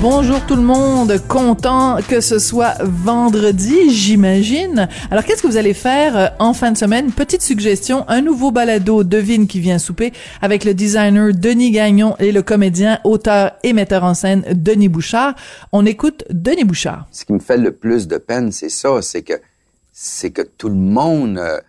Bonjour tout le monde, content que ce soit vendredi, j'imagine. Alors qu'est-ce que vous allez faire euh, en fin de semaine? Petite suggestion, un nouveau balado devine qui vient souper avec le designer Denis Gagnon et le comédien, auteur et metteur en scène Denis Bouchard. On écoute Denis Bouchard. Ce qui me fait le plus de peine, c'est ça, c'est que c'est que tout le monde euh,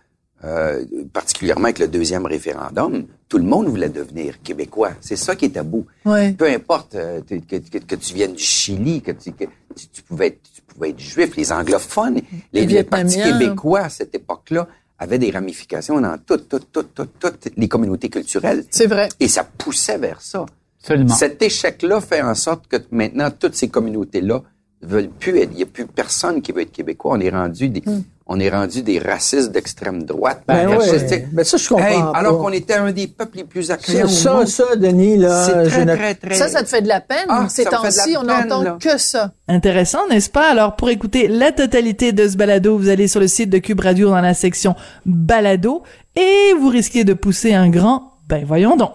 euh, particulièrement avec le deuxième référendum, tout le monde voulait devenir québécois. C'est ça qui est tabou. Ouais. Peu importe euh, que, que, que, tu viennes du Chili, que tu, que tu, pouvais, être, tu pouvais être juif, les anglophones, les, les partis québécois à cette époque-là avaient des ramifications dans toutes, toutes, toutes, toutes, toutes les communautés culturelles. C'est vrai. Et ça poussait vers ça. Absolument. Cet échec-là fait en sorte que maintenant, toutes ces communautés-là veulent plus être. Il n'y a plus personne qui veut être québécois. On est rendu des, Hmm. On est rendu des racistes d'extrême droite. Ben Des ouais. racistes- Ben ça, je comprends Hey, pas. alors qu'on était un des peuples les plus accueillants Ça, au ça, monde. ça, Denis, là, C'est je très, ne- très, très... Ça, ça te fait de la peine? Ah, Ces temps-ci, on n'entend que ça. Intéressant, n'est-ce pas? Alors, pour écouter la totalité de ce balado, vous allez sur le site de Cube Radio dans la section balado et vous risquez de pousser un grand ben voyons donc.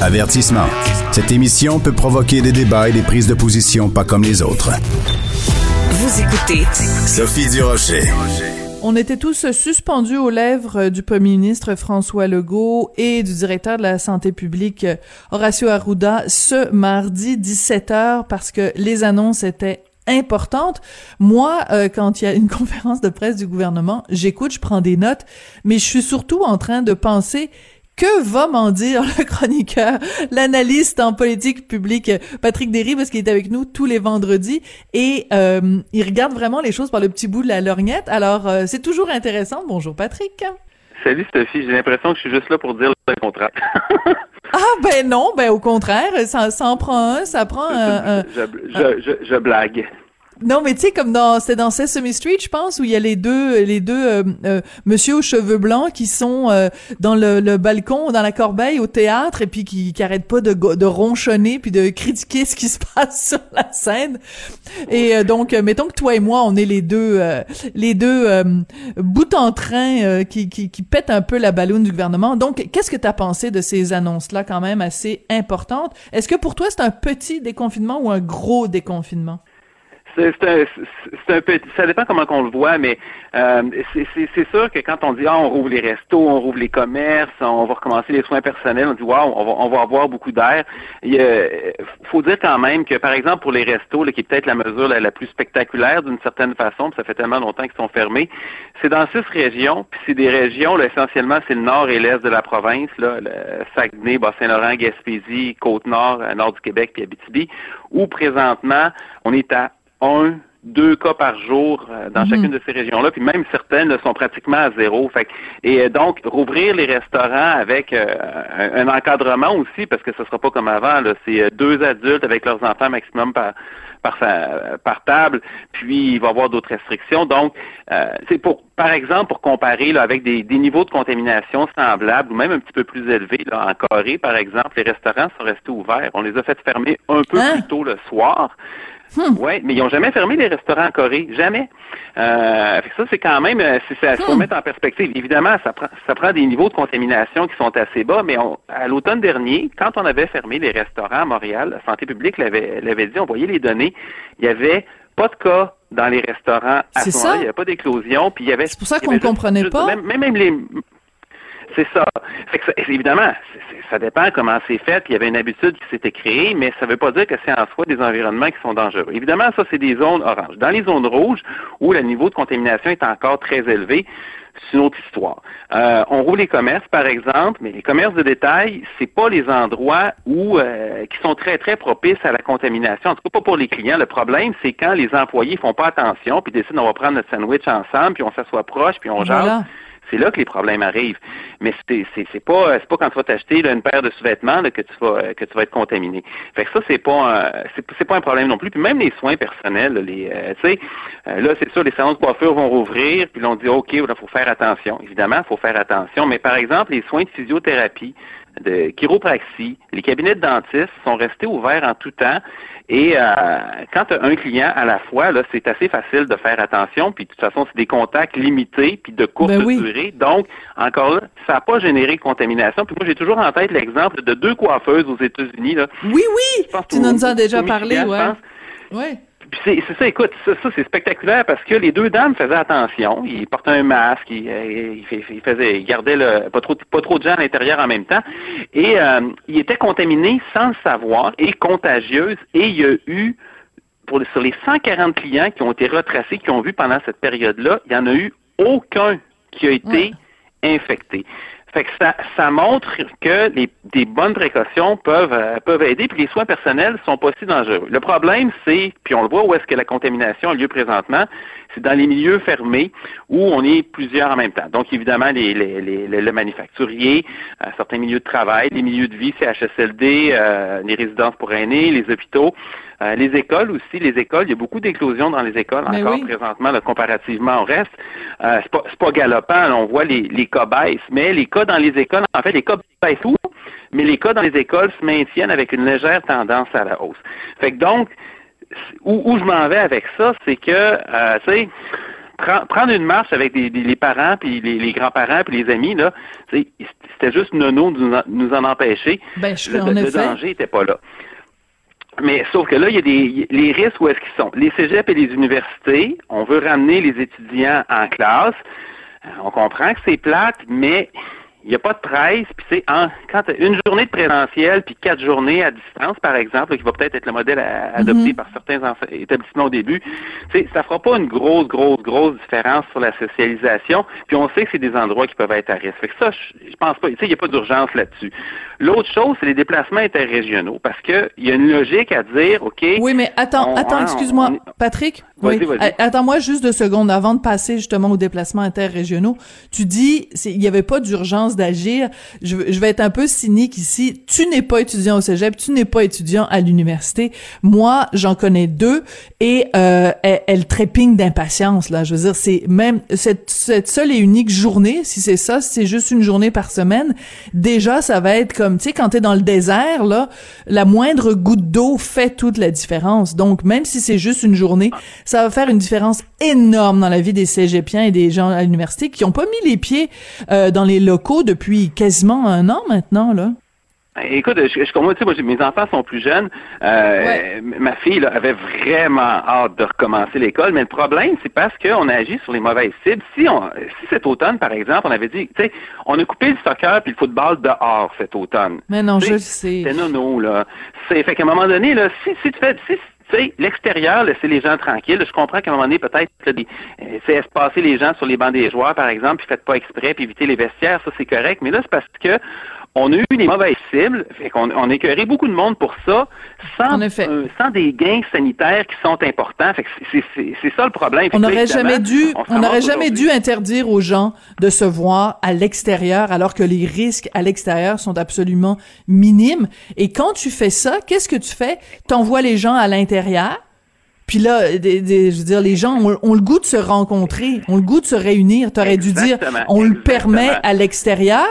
Avertissement. Cette émission peut provoquer des débats et des prises de position pas comme les autres. Vous écoutez Sophie Durocher. On était tous suspendus aux lèvres du premier ministre François Legault et du directeur de la santé publique Horacio Arruda ce mardi 17h parce que les annonces étaient importantes. Moi, euh, quand il y a une conférence de presse du gouvernement, j'écoute, je prends des notes, mais je suis surtout en train de penser que va m'en dire le chroniqueur, l'analyste en politique publique Patrick Derry, parce qu'il est avec nous tous les vendredis et euh, il regarde vraiment les choses par le petit bout de la lorgnette. Alors, euh, c'est toujours intéressant. Bonjour Patrick. Salut Sophie, j'ai l'impression que je suis juste là pour dire le contraire. Ah ben non, ben au contraire, ça, ça en prend un, ça prend un... un- je, je, je, je blague. Non, mais tu sais, comme dans, c'était dans Sesame Street, je pense, où il y a les deux, les deux euh, euh, monsieur aux cheveux blancs qui sont euh, dans le, le balcon, dans la corbeille au théâtre, et puis qui, qui arrêtent pas de, de ronchonner puis de critiquer ce qui se passe sur la scène. Et euh, donc, mettons que toi et moi, on est les deux, les deux bouts en train qui, qui, qui pètent un peu la balloune du gouvernement. Donc, qu'est-ce que tu pensé de ces annonces-là, quand même assez importantes? Est-ce que pour toi, c'est un petit déconfinement ou un gros déconfinement? C'est un, un peu, ça dépend comment qu'on le voit, mais euh, c'est- sûr que quand on dit ah on rouvre les restos, on rouvre les commerces, on va recommencer les soins personnels, on dit waouh on va on va avoir beaucoup d'air. Il faut dire quand même que par exemple pour les restos, là, qui est peut-être la mesure la, plus spectaculaire d'une certaine façon, puis ça fait tellement longtemps qu'ils sont fermés, c'est dans six régions, puis c'est des régions là, essentiellement c'est le nord et l'est de la province, là, Saguenay, Bas-Saint-Laurent, Gaspésie, Côte-Nord, euh, nord du Québec, puis Abitibi, où présentement on est à un, deux cas par jour euh, dans Mhm. chacune de ces régions-là, puis même certaines sont pratiquement à zéro. Fait et euh, donc, rouvrir les restaurants avec euh, un, encadrement aussi, parce que ce sera pas comme avant, là, c'est euh, deux adultes avec leurs enfants maximum par par, par table, puis il va y avoir d'autres restrictions. Donc, euh, c'est pour, par exemple, pour comparer là, avec des, des niveaux de contamination semblables ou même un petit peu plus élevés, là, en Corée, par exemple, les restaurants sont restés ouverts. On les a fait fermer un peu Hein? plus tôt le soir. Oui, mais ils n'ont jamais fermé les restaurants en Corée, jamais. Euh, ça, c'est quand même, euh, c'est ça, faut mettre en perspective. Évidemment, ça prend, ça prend des niveaux de contamination qui sont assez bas, mais on, à l'automne dernier, quand on avait fermé les restaurants à Montréal, la santé publique l'avait, l'avait dit, on voyait les données, il y avait pas de cas dans les restaurants à C'est ce moment-là, ça. il n'y avait pas d'éclosion, puis il y avait. C'est pour ça qu'on ne comprenait juste- pas. Même, même les, c'est ça. Fait que ça- évidemment, ça dépend comment c'est fait. Il y avait une habitude qui s'était créée, mais ça ne veut pas dire que c'est en soi des environnements qui sont dangereux. Évidemment, ça, c'est des zones oranges. Dans les zones rouges, où le niveau de contamination est encore très élevé, c'est une autre histoire. Euh, on roule les commerces, par exemple, mais les commerces de détail, c'est pas les endroits où euh, qui sont très très propices à la contamination. En tout cas, pas pour les clients. Le problème, c'est quand les employés font pas attention, puis décident on va prendre notre sandwich ensemble, puis on s'assoit proche, puis on jase c'est là que les problèmes arrivent. Mais c'est c'est pas c'est pas quand tu vas t'acheter une paire de sous-vêtements que tu vas que tu vas être contaminé. Fait que ça c'est pas c'est pas un problème non plus. Puis même les soins personnels, les euh, tu sais euh, là c'est sûr les salons de coiffure vont rouvrir puis l'on dit ok il faut faire attention. Évidemment faut faire attention. Mais par exemple les soins de physiothérapie, de chiropraxie, les cabinets de dentistes sont restés ouverts en tout temps. Et euh, quand tu as un client à la fois, là, c'est assez facile de faire attention. Puis de toute façon, c'est des contacts limités puis de courte ben durée. Donc, encore là, ça n'a pas généré de contamination. Puis moi, j'ai toujours en tête l'exemple de deux coiffeuses aux États-Unis. Là. Oui, oui! Tu nous en as déjà parlé, ouais. Ouais c'est ça, écoute, ça, c'est spectaculaire parce que les deux dames faisaient attention. Ils portaient un masque, ils, euh, ils, faisaient, ils gardaient le, pas trop, pas trop de gens à l'intérieur en même temps, et euh, ils étaient contaminés sans le savoir et contagieuses. Et il y a eu pour sur les 140 clients qui ont été retracés, qui ont vu pendant cette période-là, il n'y en a eu aucun qui a été infecté. Fait que ça, montre que des bonnes précautions peuvent, euh, peuvent aider, puis les soins personnels sont pas si dangereux. Le problème, c'est, puis on le voit où est-ce que la contamination a lieu présentement, c'est dans les milieux fermés où on est plusieurs en même temps. Donc, évidemment, les, les, les, le manufacturier, euh, certains milieux de travail, les milieux de vie, CHSLD, euh, les résidences pour aînés, les hôpitaux. Euh, les écoles aussi, les écoles, il y a beaucoup d'éclosions dans les écoles encore présentement, comparativement au reste. Euh, c'est pas, pas galopant, on voit les, les cas baissent, mais les cas dans les écoles, en fait, les cas baissent tout, mais les cas dans les écoles se maintiennent avec une légère tendance à la hausse. Fait que donc, où, où je m'en vais avec ça, c'est que, euh, tu sais, prendre une marche avec les parents puis les, grands-parents puis les amis là, c'était juste nono de nous en, nous en empêcher. Ben, je le, le danger n'était pas là. Mais sauf que là, il y a des les risques où est-ce qu'ils sont? Les cégeps et les universités, on veut ramener les étudiants en classe. Euh, on comprend que c'est plate, mais n'y a pas de 13, puis c'est en, quand une journée de présentiel, puis quatre journées à distance, par exemple, qui va peut-être être le modèle adopté mhm. par certains établissements au début, ça fera pas une grosse, grosse, grosse différence sur la socialisation, puis on sait que c'est des endroits qui peuvent être à risque. Fait que ça, je, pense pas, il n'y a pas d'urgence là-dessus. L'autre chose, c'est les déplacements interrégionaux, parce que il y a une logique à dire, OK... Oui, mais attends, attends, excuse-moi, Patrick, oui. Attends-moi juste deux secondes avant de passer justement aux déplacements interrégionaux. Tu dis, il n'y avait pas d'urgence d'agir. Je, vais être un peu cynique ici. Tu n'es pas étudiant au cégep, tu n'es pas étudiant à l'université. Moi, j'en connais deux et euh, elles, trépignent d'impatience. Là, je veux dire, c'est même cette, seule et unique journée, si c'est ça, si c'est juste une journée par semaine, déjà, ça va être comme, tu sais, quand t'es dans le désert, là, la moindre goutte d'eau fait toute la différence. Donc, même si c'est juste une journée, ça va faire une différence énorme dans la vie des cégepiens et des gens à l'université qui ont pas mis les pieds euh, dans les locaux depuis quasiment un an maintenant, là? Écoute, je, je moi, mes enfants sont plus jeunes. Euh, Ma fille avait vraiment hâte de recommencer l'école, mais le problème, c'est parce qu'on a agi sur les mauvaises cibles. Si, on, si cet automne, par exemple, on avait dit, tu sais, on a coupé le soccer puis le football dehors cet automone. Mais non, je le sais. C'est nono, là. C'est, fait qu'à un moment donné, là, si, si tu fais, si, tu sais, l'extérieur, laisser les gens tranquilles. Je comprends qu'à un moment donné, peut-être, c'est euh, espacer les gens sur les bancs des joueurs, par exemple, puis faites pas exprès, puis éviter les vestiaires, ça c'est correct. Mais là, c'est parce que on a eu des mauvaises cibles, fait qu'on on a écœuré beaucoup de monde pour ça, sans, euh, sans des gains sanitaires qui sont importants. Fait que c'est ça le problème. On n'aurait jamais dû, on n'aurait jamais dû interdire aux gens de se voir à l'extérieur, alors que les risques à l'extérieur sont absolument minimes. Et quand tu fais ça, qu'est-ce que tu fais? T'envoies les gens à l'intérieur. Puis là, je veux dire, les gens ont, le goût de se rencontrer, ont le goût de se réunir. T'aurais dû dire, on le permet à l'extérieur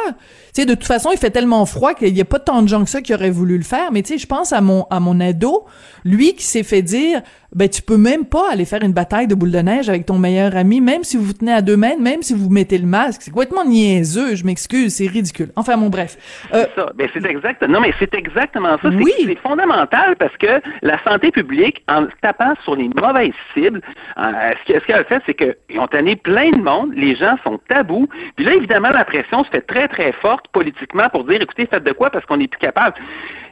de toute façon, il fait tellement froid qu'il n'y a pas tant de gens que ça qui auraient voulu le faire. Mais tu sais, je pense à mon, à mon ado, lui qui s'est fait dire, ben tu peux même pas aller faire une bataille de boule de neige avec ton meilleur ami, même si vous vous tenez à deux mètres, même si vous mettez le masque. C'est complètement niaiseux. Je m'excuse, c'est ridicule. Enfin, bon, bref. Euh, c'est ça. Ben, c'est exact. Non, mais c'est exactement ça. Oui. C'est fondamental parce que la santé publique, en tapant sur les mauvaises cibles, euh, ce qu'elle a fait, c'est qu'ils ont tanné plein de monde. Les gens sont tabous. Puis là, évidemment, la pression se fait très, très forte forte politiquement pour dire, écoutez, faites de quoi parce qu'on n'est plus capable.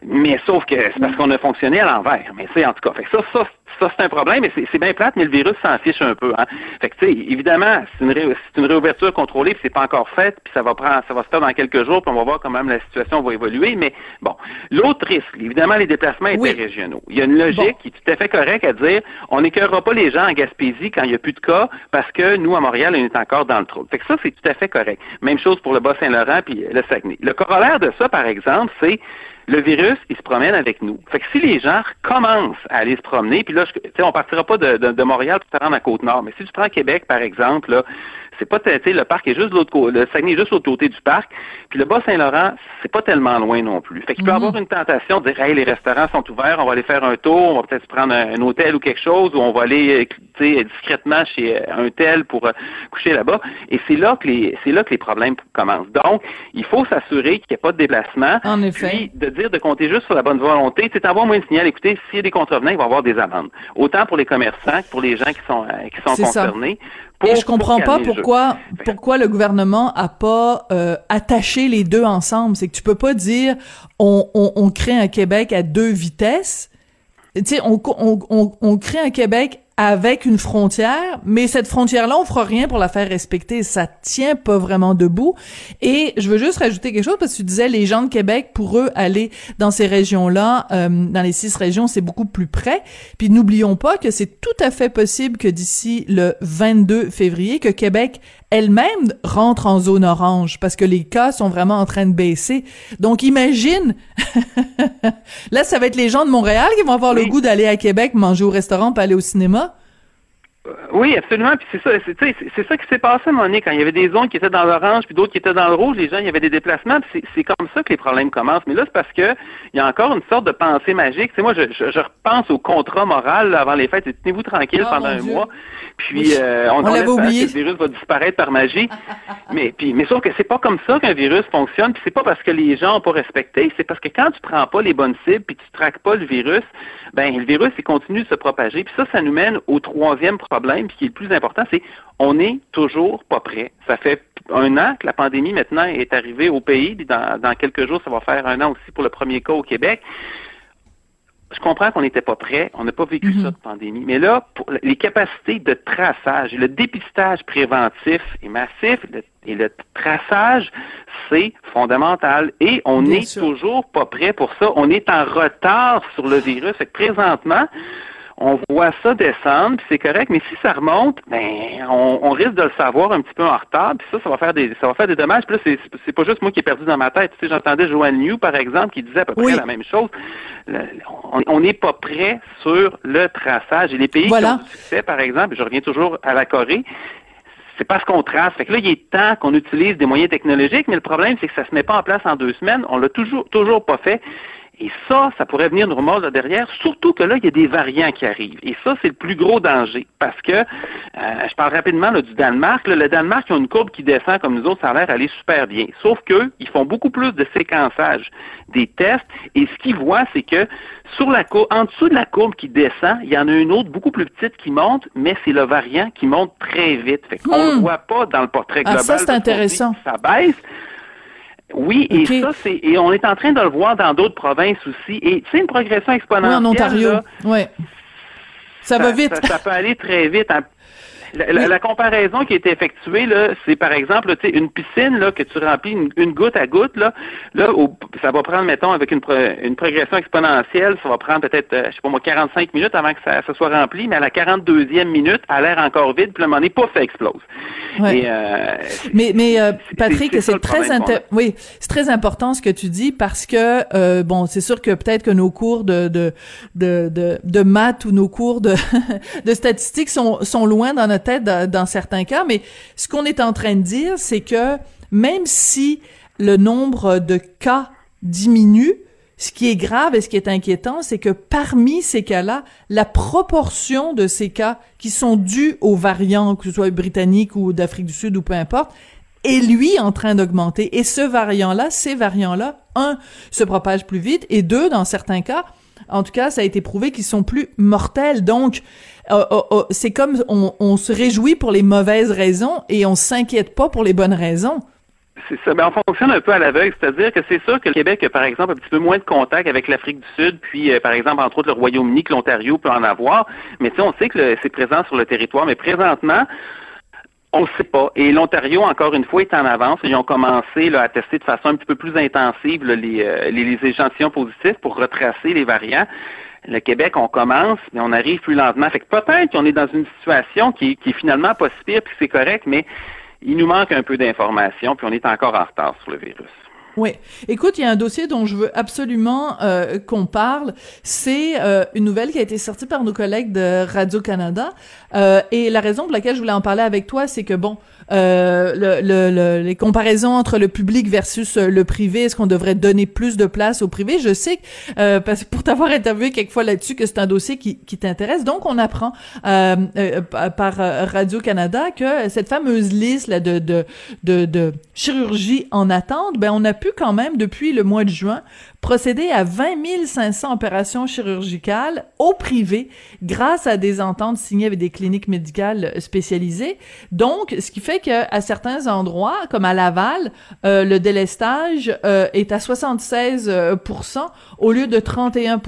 Mais sauf que c'est parce qu'on a fonctionné à l'envers. Mais c'est en tout cas, fait ça, ça, ça c'est un problème, et c'est bien plate, mais le virus s'en fiche un peu. Hein. Fait que tu sais, évidemment, c'est une, une, réouverture contrôlée, puis c'est pas encore fait, puis ça va prendre, ça va se faire dans quelques jours, puis on va voir quand même la situation va évoluer. Mais bon, l'autre risque, évidemment, les déplacements interrégionaux. Il y a une logique qui est tout à fait correcte à dire, on n'écœurera pas les gens en Gaspésie quand il n'y a plus de cas, parce que nous à Montréal, on est encore dans le trou. Fait que ça, c'est tout à fait correct. Même chose pour le Bas-Saint-Laurent puis le corollaire de ça, par exemple, c'est le virus, il se promène avec nous. Fait que si les gens commencent à aller se promener, puis là, je, on partira pas de, de, Montréal pour te rendre à Côte-Nord, mais si tu prends Québec, par exemple, là, c'est pas, tu le parc est juste de l'autre côté, le Saguenay est juste l'autre côté du parc, puis le Bas-Saint-Laurent, c'est pas tellement loin non plus. Fait qu'il peut y avoir une tentation de dire, hey, les restaurants sont ouverts, on va aller faire un tour, on va peut-être prendre un, hôtel ou quelque chose, ou on va aller, tu sais, discrètement chez un tel pour euh, coucher là-bas. Et c'est là que les, c'est là que les problèmes commencent. Donc, il faut s'assurer qu'il n'y ait pas de déplacement. En effet. Puis, de dire de compter juste sur la bonne volonté. Tu t'envoies moins de signal, écoutez, s'il y a des contrevenants, il va y avoir des amendes. Autant pour les commerçants que pour les gens qui sont, euh, qui sont concernés. Et je comprends pas pourquoi pourquoi le gouvernement a pas euh, attaché les deux ensemble. C'est que tu peux pas dire on, on, on crée un Québec à deux vitesses. Tu sais, on, on, on, on crée un Québec avec une frontière, mais cette frontière-là, on fera rien pour la faire respecter. Ça tient pas vraiment debout. Et je veux juste rajouter quelque chose parce que tu disais les gens de Québec, pour eux, aller dans ces régions-là, euh, dans les six régions, c'est beaucoup plus près. Puis n'oublions pas que c'est tout à fait possible que d'ici le 22 février, que Québec elle-même rentre en zone orange parce que les cas sont vraiment en train de baisser. Donc imagine, là ça va être les gens de Montréal qui vont avoir le goût d'aller à Québec manger au restaurant, pas aller au cinéma. Euh, oui, absolument. Puis c'est ça, c'est ça qui s'est passé à un moment donné, quand il y avait des zones qui étaient dans l'orange, puis d'autres qui étaient dans le rouge, les gens, il y avait des déplacements. C'est comme ça que les problèmes commencent. Mais là, c'est parce que il y a encore une sorte de pensée magique. Tu sais, moi, je, je, repense au contrat moral avant les fêtes. Tenez-vous tranquille oh, pendant un mois. Puis euh, on, on oublié. que le virus va disparaître par magie. mais puis, mais sauf que c'est pas comme ça qu'un virus fonctionne. Puis c'est pas parce que les gens ont pas respecté. C'est parce que quand tu prends pas les bonnes cibles, puis tu traques pas le virus, ben le virus il continue de se propager. Puis ça, ça nous mène au troisième problème problème, qui est le plus important, c'est on n'est toujours pas prêt. Ça fait un an que la pandémie maintenant est arrivée au pays. Dans, dans quelques jours, ça va faire un an aussi pour le premier cas au Québec je comprends qu'on n'était pas prêt, on n'a pas vécu mhm. ça de pandémie, mais là, pour les capacités de traçage et le dépistage préventif est massif, et le traçage, c'est fondamental. Et on n'est toujours pas prêt pour ça. On est en retard sur le virus. Fait que présentement, on voit ça descendre, puis c'est correct, mais si ça remonte, ben on, risque de le savoir un petit peu en retard, puis ça, ça va faire des ça va faire des dommages. Puis là, c'est pas juste moi qui ai perdu dans ma tête. Tu sais, j'entendais Joanne New, par exemple, qui disait à peu près la même chose. on n'est pas prêt sur le traçage. Et les pays qui ont du succès, par exemple, je reviens toujours à la Corée, c'est parce qu'on trace. Fait que là, il est temps qu'on utilise des moyens technologiques, mais le problème, c'est que ça se met pas en place en deux semaines. On l'a toujours, toujours pas fait. Et ça, ça pourrait venir nous là derrière, surtout que là, il y a des variants qui arrivent. Et ça, c'est le plus gros danger. Parce que, euh, je parle rapidement du Danemark. le Danemark, ils ont une courbe qui descend comme nous autres, ça a l'air d'aller super bien. Sauf qu'eux, ils font beaucoup plus de séquençage des tests. Et ce qu'ils voient, c'est que sur la courbe, en dessous de la courbe qui descend, il y en a une autre beaucoup plus petite qui monte, mais c'est le variant qui monte très vite. Fait qu'on ne le hmm. voit pas dans le portrait global. Ah, ça, c'est intéressant. Ça baisse. Oui, et ça, c'est et on est en train de le voir dans d'autres provinces aussi. Et c'est une progression exponentielle. Oui, en Ontario. Oui. Ça, va vite. Ça, peut aller très vite. La, comparaison qui est effectuée, là, c'est par exemple, tu une piscine là, que tu remplis une, goutte à goutte, là, là ça va prendre, mettons, avec une, une progression exponentielle, ça va prendre peut-être, euh, je sais pas moi, 45 minutes avant que ça, soit rempli, mais à la 42e minute, à l'air encore vide, puis le moment donné, pouf, ça explose. Euh, mais mais euh, Patrick, c'est très oui, c'est très important ce que tu dis parce que bon, c'est sûr que peut-être que nos cours de de de de, de maths ou nos cours de de statistiques sont sont loin dans notre tête dans, certains cas, mais ce qu'on est en train de dire, c'est que même si le nombre de cas diminue, ce qui est grave et ce qui est inquiétant, c'est que parmi ces cas-là, la proportion de ces cas qui sont dus aux variants, que ce soit britannique ou d'Afrique du Sud ou peu importe, est lui en train d'augmenter. Et ce variant-là, ces variants-là, un, se propagent plus vite, et deux, dans certains cas, en tout cas, ça a été prouvé qu'ils sont plus mortels. Donc, euh, euh, euh, c'est comme on, se réjouit pour les mauvaises raisons et on s'inquiète pas pour les bonnes raisons. C'est ça. Ben, on fonctionne un peu à l'aveugle, c'est-à-dire que c'est sûr que le Québec a, par exemple, un petit peu moins de contact avec l'Afrique du Sud, puis, par exemple, entre autres, le Royaume-Uni, que l'Ontario peut en avoir. Mais tu on sait que c'est présent sur le territoire. Mais présentement, on ne sait pas. Et l'Ontario, encore une fois, est en avance. Ils ont commencé là, à tester de façon un petit peu plus intensive euh, les, les, échantillons positifs pour retracer les variants. Le Québec, on commence, mais on arrive plus lentement. Fait que peut-être qu'on est dans une situation qui, qui est finalement pas si pire, puis c'est correct, mais il nous manque un peu d'informations, puis on est encore en retard sur le virus. Oui. Écoute, il y a un dossier dont je veux absolument euh, qu'on parle. C'est euh, une nouvelle qui a été sortie par nos collègues de Radio-Canada. Euh, et la raison pour laquelle je voulais en parler avec toi, c'est que, bon, euh, le, les comparaisons entre le public versus euh, le privé, est-ce qu'on devrait donner plus de place au privé? Je sais, euh, parce que pour t'avoir interviewé quelquefois là-dessus, que c'est un dossier qui, qui t'intéresse. Donc, on apprend par Radio Canada que cette fameuse liste là de de de, de chirurgie en attente, ben on a pu quand même depuis le mois de juin procéder à 20 500 opérations chirurgicales au privé grâce à des ententes signées avec des cliniques médicales spécialisées. Donc, ce qui fait qu'à certains endroits, comme à Laval, euh, le délestage euh, est à 76 au lieu de 31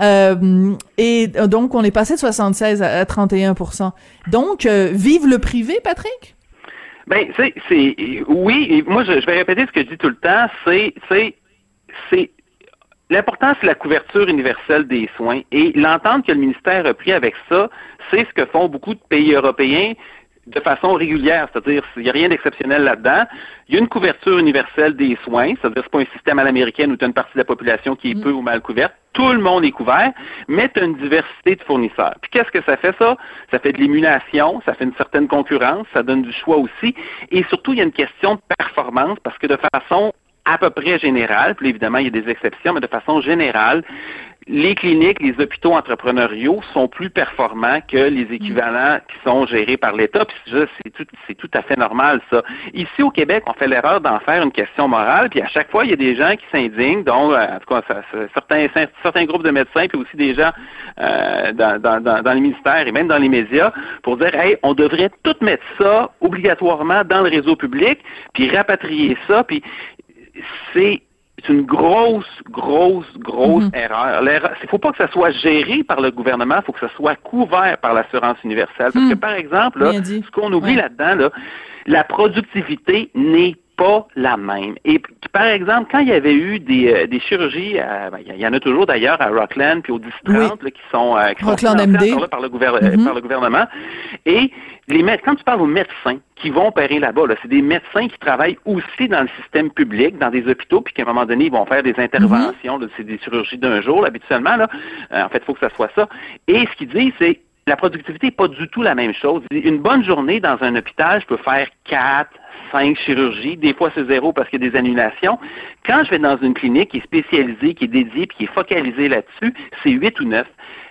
euh, Et donc, on est passé de 76 à 31% Donc, vive le privé, Patrick? Ben, c'est, oui, moi, je, je, vais répéter ce que je dis tout le temps, c'est, c'est, c'est L'important, c'est la couverture universelle des soins. Et l'entente que le ministère a pris avec ça, c'est ce que font beaucoup de pays européens de façon régulière, c'est-à-dire il n'y a rien d'exceptionnel là-dedans. Il y a une couverture universelle des soins, c'est-à-dire c'est pas un système à l'américaine où tu as une partie de la population qui est mm. peu ou mal couverte. Tout le monde est couvert, mais tu as une diversité de fournisseurs. Puis qu'est-ce que ça fait ça? Ça fait de l'émulation, ça fait une certaine concurrence, ça donne du choix aussi. Et surtout, il y a une question de performance parce que de façon à peu près général, puis évidemment, il y a des exceptions, mais de façon générale, les cliniques, les hôpitaux entrepreneuriaux sont plus performants que les équivalents qui sont gérés par l'État. Puis c'est tout, tout à fait normal, ça. Ici, au Québec, on fait l'erreur d'en faire une question morale, puis à chaque fois, il y a des gens qui s'indignent, dont, euh, en tout cas, certains, certains groupes de médecins, puis aussi des gens euh, dans, dans, dans, les ministères et même dans les médias, pour dire, hey, on devrait tout mettre ça obligatoirement dans le réseau public, puis rapatrier ça, puis c'est une grosse, grosse, grosse mhm. erreur. Il ne faut pas que ça soit géré par le gouvernement, il faut que ça soit couvert par l'assurance universelle. Parce que, hmm. par exemple, ce qu'on oublie là-dedans, là, la productivité n'est pas la même. Et par exemple, quand il y avait eu des, euh, des chirurgies, euh, ben, il y en a toujours d'ailleurs à Rockland puis au 1030 qui sont, euh, qui sont par, le par le gouvernement. Et les quand tu parles aux médecins qui vont opérer là-bas, c'est des médecins qui travaillent aussi dans le système public, dans des hôpitaux, puis qu'à un moment donné, ils vont faire des interventions, c'est des chirurgies d'un jour, habituellement. Là. en fait, il faut que ça soit ça. Et ce qu'ils disent, c'est la productivité n'est pas du tout la même chose. Une bonne journée dans un hôpital, je peux faire quatre, cinq chirurgies. Des fois, c'est zéro parce qu'il y a des annulations. Quand je vais dans une clinique qui est spécialisée, qui est dédiée, puis qui est focalisée là-dessus, c'est huit ou neuf.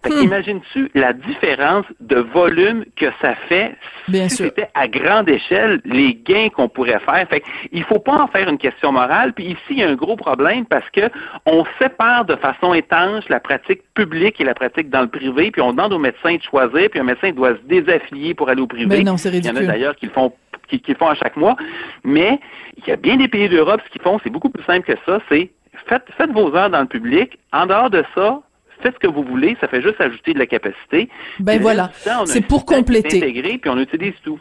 Hmm. Imagines-tu la différence de volume que ça fait si c'était à grande échelle les gains qu'on pourrait faire? Fait il faut pas en faire une question morale. Puis ici, il y a un gros problème parce que on sépare de façon étanche la pratique publique et la pratique dans le privé, puis on demande aux médecins de choisir, puis un médecin doit se désaffilier pour aller au privé. Mais ben non, c'est ridicule. Il y en a d'ailleurs qui le font qui, qui, font à chaque mois. Mais il y a bien des pays d'Europe, ce qu'ils font, c'est beaucoup plus simple que ça, c'est faites, faites vos heures dans le public. En dehors de ça, faites ce que vous voulez, ça fait juste ajouter de la capacité. Ben voilà, c'est pour compléter. Intégrer, puis on utilise tout.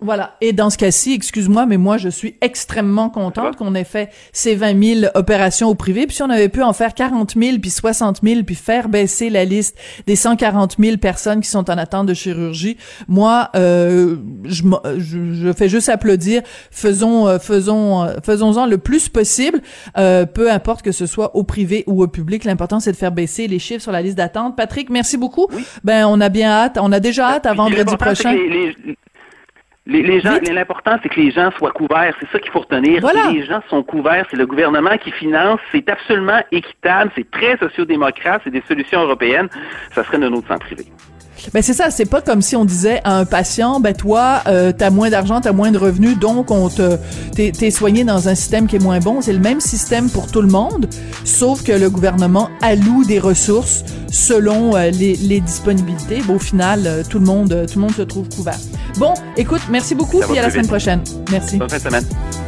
Voilà. Et dans ce cas-ci, excuse-moi, mais moi, je suis extrêmement contente qu'on ait fait ces 20 000 opérations au privé. Puis si on avait pu en faire 40 000, puis 60 000, puis faire baisser la liste des 140 000 personnes qui sont en attente de chirurgie, moi, euh, je, je, fais juste applaudir. Faisons, euh, faisons, euh, faisons-en le plus possible, euh, peu importe que ce soit au privé ou au public. L'important, c'est de faire baisser les chiffres sur la liste d'attente. Patrick, merci beaucoup. Ben, on a bien hâte, on a déjà hâte à vendredi prochain. Les, gens, l'important, c'est que les gens soient couverts. C'est ça qu'il faut retenir. Les gens sont couverts. C'est le gouvernement qui finance. C'est absolument équitable. C'est très sociodémocrate. C'est des solutions européennes. Ça serait de notre centre privé. Ben c'est ça, c'est pas comme si on disait à un patient, ben toi, euh, t'as moins d'argent, t'as moins de revenus, donc on te t'es, soigné dans un système qui est moins bon. C'est le même système pour tout le monde, sauf que le gouvernement alloue des ressources selon euh, les, les, disponibilités. Bon, au final, euh, tout le monde tout le monde se trouve couvert. Bon, écoute, merci beaucoup, puis à la semaine prochaine. Merci. Bonne fin de semaine.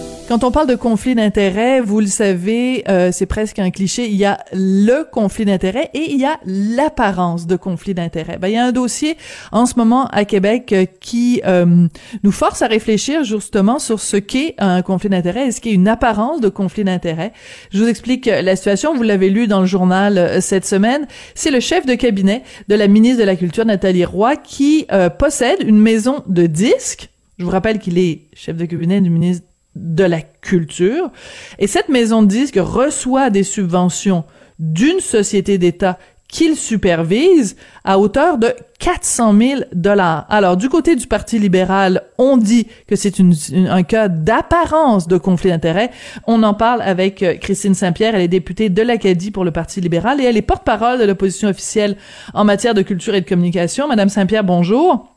Quand on parle de conflit d'intérêts, vous le savez, euh, c'est presque un cliché. Il y a le conflit d'intérêts et il y a l'apparence de conflit d'intérêts. Ben, il y a un dossier en ce moment à Québec euh, qui euh, nous force à réfléchir justement sur ce qu'est un conflit d'intérêts et ce qu'est une apparence de conflit d'intérêts. Je vous explique la situation. Vous l'avez lu dans le journal cette semaine. C'est le chef de cabinet de la ministre de la Culture, Nathalie Roy, qui possède une maison de disques. Je vous rappelle qu'il est chef de cabinet du ministre de la culture. Et cette maison de disques reçoit des subventions d'une société d'État qu'il supervise à hauteur de 400 000 dollars. Alors, du côté du Parti libéral, on dit que c'est un cas d'apparence de conflit d'intérêts. On en parle avec euh, Christine Saint-Pierre. Elle est députée de l'Acadie pour le Parti libéral et elle est porte-parole de l'opposition officielle en matière de culture et de communication. Madame Saint-Pierre, bonjour.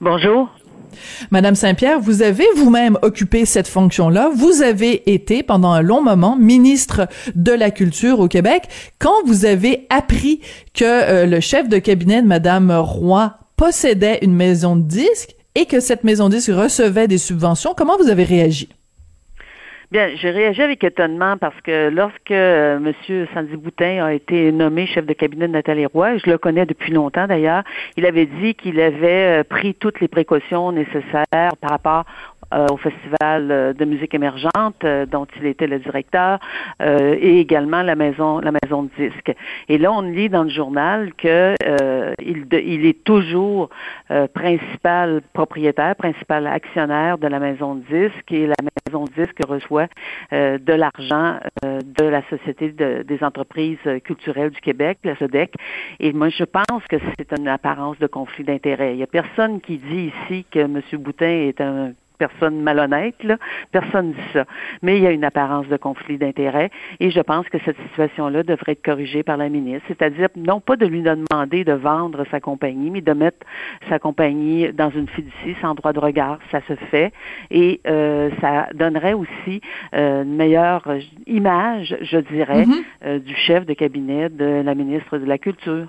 Bonjour. Madame Saint-Pierre, vous avez vous-même occupé cette fonction-là. Vous avez été pendant un long moment ministre de la Culture au Québec. Quand vous avez appris que euh, le chef de cabinet de Madame Roy possédait une maison de disques et que cette maison de disques recevait des subventions, comment vous avez réagi? Bien, j'ai réagi avec étonnement parce que lorsque euh, M. Sandy Boutin a été nommé chef de cabinet de Nathalie Roy, je le connais depuis longtemps d'ailleurs, il avait dit qu'il avait euh, pris toutes les précautions nécessaires par rapport euh, au Festival euh, de musique émergente euh, dont il était le directeur et également la maison la maison de disques. Et là, on lit dans le journal que il, il est toujours principal propriétaire, principal actionnaire de la maison de disques et la maison de disques reçoit de l'argent de la Société des entreprises culturelles du Québec, la SODEC. Et moi, je pense que c'est une apparence de conflit d'intérêts. Il n'y a personne qui dit ici que M. Boutin est un personne malhonnête, là. Personne dit ça. Mais il y a une apparence de conflit d'intérêts et je pense que cette situation-là devrait être corrigée par la ministre. C'est-à-dire, non pas de lui demander de vendre sa compagnie, mais de mettre sa compagnie dans une fiducie sans droit de regard. Ça se fait et euh, ça donnerait aussi euh, une meilleure image, je dirais, mm-hmm. euh, du chef de cabinet de la ministre de la Culture.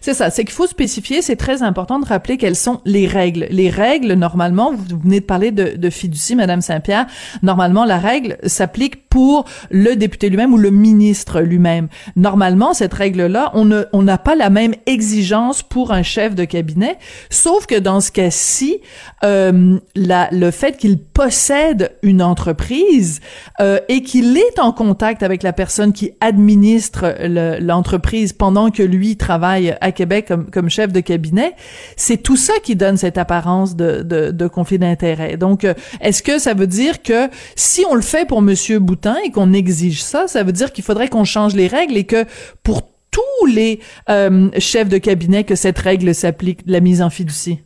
C'est ça, c'est qu'il faut spécifier, c'est très important de rappeler quelles sont les règles. Les règles, normalement, vous venez de parler de, fiducie, Madame Saint-Pierre, normalement, la règle s'applique pour le député lui-même ou le ministre lui-même. Normalement, cette règle-là, on n'a pas la même exigence pour un chef de cabinet, sauf que dans ce cas-ci, euh, le fait qu'il possède une entreprise euh, et qu'il est en contact avec la personne qui administre l'entreprise pendant que lui travaille à Québec comme, comme chef de cabinet, c'est tout ça qui donne cette apparence de, de, de conflit d'intérêt. Donc, euh, est-ce que ça veut dire que si on le fait pour Monsieur Boutin et qu'on exige ça, ça veut dire qu'il faudrait qu'on change les règles et que pour tous les euh, chefs de cabinet que cette règle s'applique, la mise en fiducie?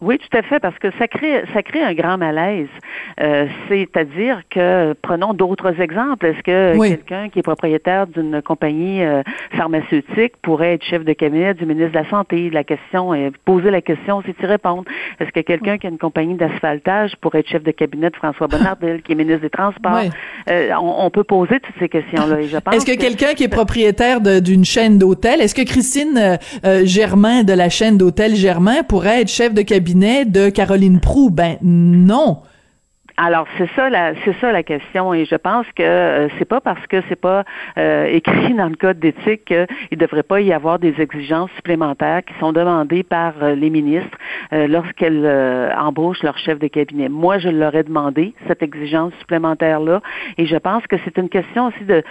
Oui, tout à fait, parce que ça crée, ça crée un grand malaise. Euh, C'est-à-dire que, prenons d'autres exemples. Est-ce que quelqu'un qui est propriétaire d'une compagnie euh, pharmaceutique pourrait être chef de cabinet du ministre de la Santé? La question est, poser la question, c'est y répondre. Est-ce que quelqu'un qui a une compagnie d'asphaltage pourrait être chef de cabinet de François Bonnardel, qui est ministre des Transports? Euh, on, peut poser toutes ces questions-là. Est-ce que, quelqu'un qui est propriétaire d'une chaîne d'hôtels, est-ce que Christine euh, Germain de la chaîne d'hôtels Germain pourrait être chef de cabinet de Caroline Prou? Ben non. Alors c'est ça la c'est ça la question et je pense que euh, c'est pas parce que c'est pas euh, écrit dans le code d'éthique qu'il devrait pas y avoir des exigences supplémentaires qui sont demandées par euh, les ministres lorsqu'elles embauchent leur chef de cabinet. Moi, je leur ai demandé cette exigence supplémentaire là et je pense que c'est une question aussi de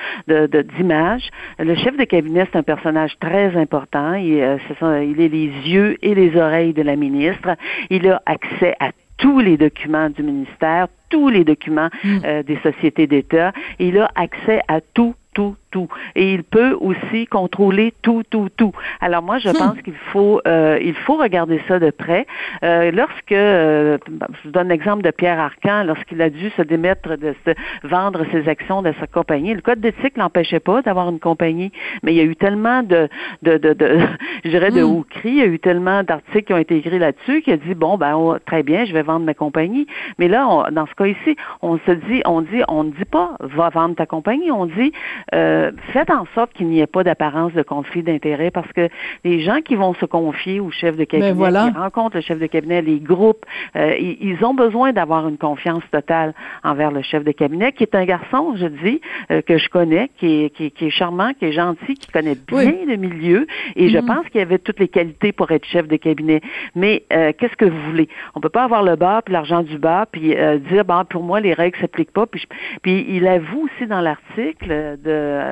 d'image. le chef de cabinet c'est un personnage très important. Il est les yeux et les oreilles de la ministre. Il a accès à tous les documents du ministère, tous les documents mm. euh, des sociétés d'État. Il a accès à tout, tout, tout. Et il peut aussi contrôler tout, tout, tout. Alors moi, je hmm. pense qu'il faut, euh, il faut regarder ça de près. Euh, lorsque, euh, je vous donne l'exemple de Pierre Arcan, lorsqu'il a dû se démettre de se, vendre ses actions de sa compagnie, le code d'éthique l'empêchait pas d'avoir une compagnie, mais il y a eu tellement de, de, de, de je dirais, de cris, il y a eu tellement d'articles qui ont été écrits là-dessus qu'il a dit, bon, ben, très bien, je vais vendre ma compagnie. Mais là, dans ce cas ici, on se dit, on dit, on ne dit pas, va vendre ta compagnie, on dit, euh, faites en sorte qu'il n'y ait pas d'apparence de conflit d'intérêt parce que les gens qui vont se confier au chef de cabinet, qui rencontrent le chef de cabinet, les groupes, euh, ils, ont besoin d'avoir une confiance totale envers le chef de cabinet, qui est un garçon, je dis, euh, que je connais, qui est, qui, est charmant, qui est gentil, qui connaît bien le milieu, et je mm-hmm. pense qu'il avait toutes les qualités pour être chef de cabinet. Mais euh, qu'est-ce que vous voulez? On peut pas avoir le bas puis l'argent du bas, puis dire, bon, pour moi les règles s'appliquent pas. Puis, puis il avoue aussi dans l'article de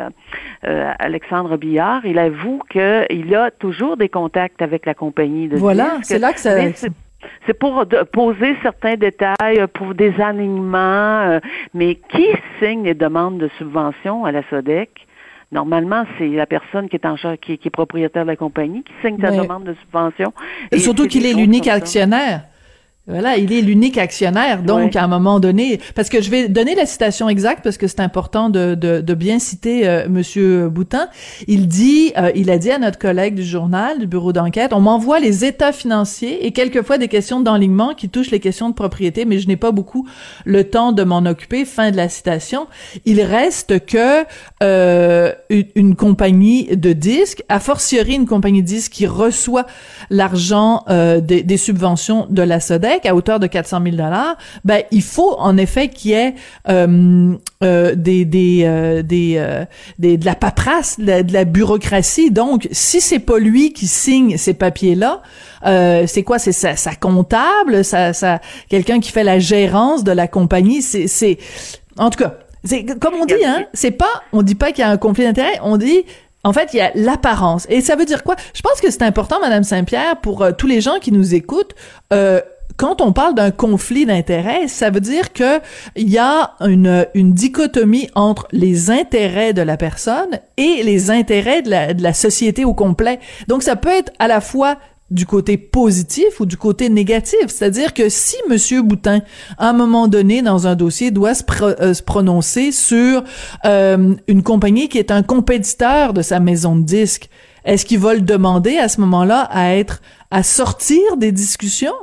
Alexandre Billard, il avoue qu'il a toujours des contacts avec la compagnie de Voilà, c'est là que ça... C'est pour poser certains détails, euh, pour des alignements, euh, mais qui signe les demandes de subvention à la SODEC? Normalement, c'est la personne qui est en charge, qui, est propriétaire de la compagnie, qui signe sa demande de subvention. Et surtout qu'il est l'unique actionnaire. Voilà, il est l'unique actionnaire, donc à un moment donné, parce que je vais donner la citation exacte parce que c'est important de, de, de, bien citer euh, Monsieur Boutin. Il dit, euh, il a dit à notre collègue du journal, du bureau d'enquête, on m'envoie les états financiers et quelquefois des questions d'enlignement qui touchent les questions de propriété, mais je n'ai pas beaucoup le temps de m'en occuper. Fin de la citation. Il reste que euh, une, compagnie de disques, a fortiori une compagnie de disques qui reçoit l'argent euh, des, des subventions de la SODEC à hauteur de 400 000 dollars, ben il faut en effet qu'il y ait euh, euh, des des euh, des, de la paperasse, de la, bureaucratie. Donc, si c'est pas lui qui signe ces papiers-là, c'est quoi? C'est sa, sa, comptable, ça ça quelqu'un qui fait la gérance de la compagnie. C'est c'est en tout cas. C'est comme on dit, hein. C'est pas, on dit pas qu'il y a un conflit d'intérêt. On dit en fait, il y a l'apparence. Et ça veut dire quoi? Je pense que c'est important, Madame Saint-Pierre, pour tous les gens qui nous écoutent, euh, quand on parle d'un conflit d'intérêts, ça veut dire que il y a une, une dichotomie entre les intérêts de la personne et les intérêts de la, de la société au complet. Donc, ça peut être à la fois du côté positif ou du côté négatif? C'est-à-dire que si Monsieur Boutin, à un moment donné, dans un dossier, doit se, euh, prononcer sur euh, une compagnie qui est un compétiteur de sa maison de disques, est-ce qu'il va le demander à ce moment-là à être à sortir des discussions?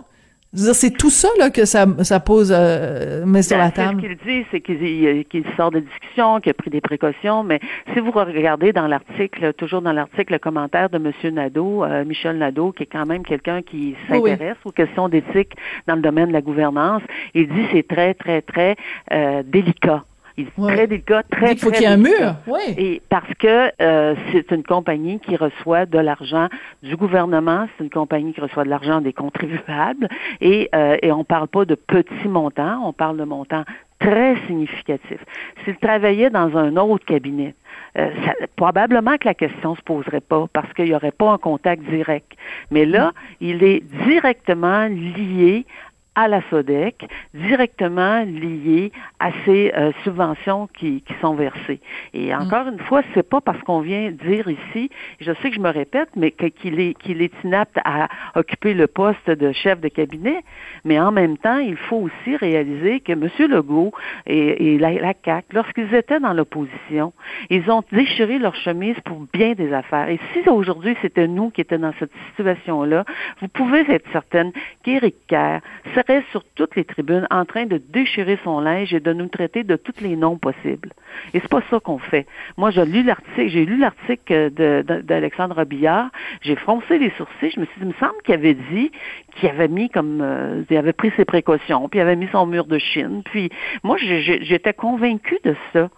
C'est tout ça là, que ça, ça pose euh, met sur la table. Ce qu'il dit, c'est qu'il sort de discussion, qu'il a pris des précautions, mais si vous regardez dans l'article, toujours dans l'article, le commentaire de M. Nadeau, euh, Michel Nadeau, qui est quand même quelqu'un qui s'intéresse aux questions d'éthique dans le domaine de la gouvernance, il dit c'est très, très, très euh, délicat il est très délicat, très, Il faut qu'il y ait un mur, oui. Et parce que euh, c'est une compagnie qui reçoit de l'argent du gouvernement, c'est une compagnie qui reçoit de l'argent des contribuables, et, euh, et on parle pas de petits montants, on parle de montants très significatifs. S'il travaillait dans un autre cabinet, euh, probablement que la question se poserait pas parce qu'il n'y aurait pas un contact direct. Mais là, il est directement lié à la SODEC, directement lié à ces euh, subventions qui, qui, sont versées. Et mm. encore une fois, c'est pas parce qu'on vient dire ici, je sais que je me répète, mais qu'il est qu'il est inapte à occuper le poste de chef de cabinet, mais en même temps, il faut aussi réaliser que M. Legault et, et la, la CAQ, lorsqu'ils étaient dans l'opposition, ils ont déchiré leur chemise pour bien des affaires. Et si aujourd'hui c'était nous qui étions dans cette situation-là, vous pouvez être certaine qu'Éric Kerr sur toutes les tribunes en train de déchirer son linge et de nous traiter de tous les noms possibles. Et c'est pas ça qu'on fait. Moi, j'ai lu l'article, j'ai lu l'article d'Alexandre Billard, j'ai froncé les sourcils, je me suis dit, il me semble qu'il avait dit qu'il avait mis comme, euh, il avait pris ses précautions, puis il avait mis son mur de Chine. Puis moi, j'étais convaincue de ça.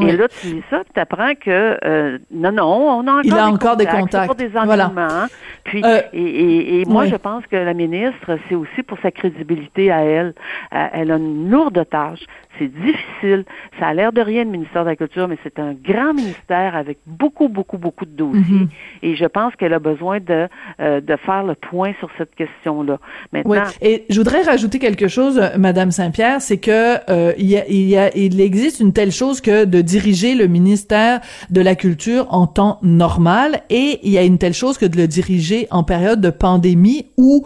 Et là, tu dis ça, tu apprends que euh, non, non, on a encore, Il a des, encore contacts, des contacts. des voilà. Puis, euh, et, et, moi, je pense que la ministre, c'est aussi pour sa crédibilité à elle. Euh, elle a une lourde tâche c'est difficile. Ça a l'air de rien, le ministère de la Culture, mais c'est un grand ministère avec beaucoup, beaucoup, beaucoup de dossiers. Mhm. Et je pense qu'elle a besoin de, euh, de faire le point sur cette question-là. Maintenant. Oui. Et je voudrais rajouter quelque chose, Madame Saint-Pierre, c'est que euh, il, y a, il, y a, il existe une telle chose que de diriger le ministère de la Culture en temps normal. Et il y a une telle chose que de le diriger en période de pandémie où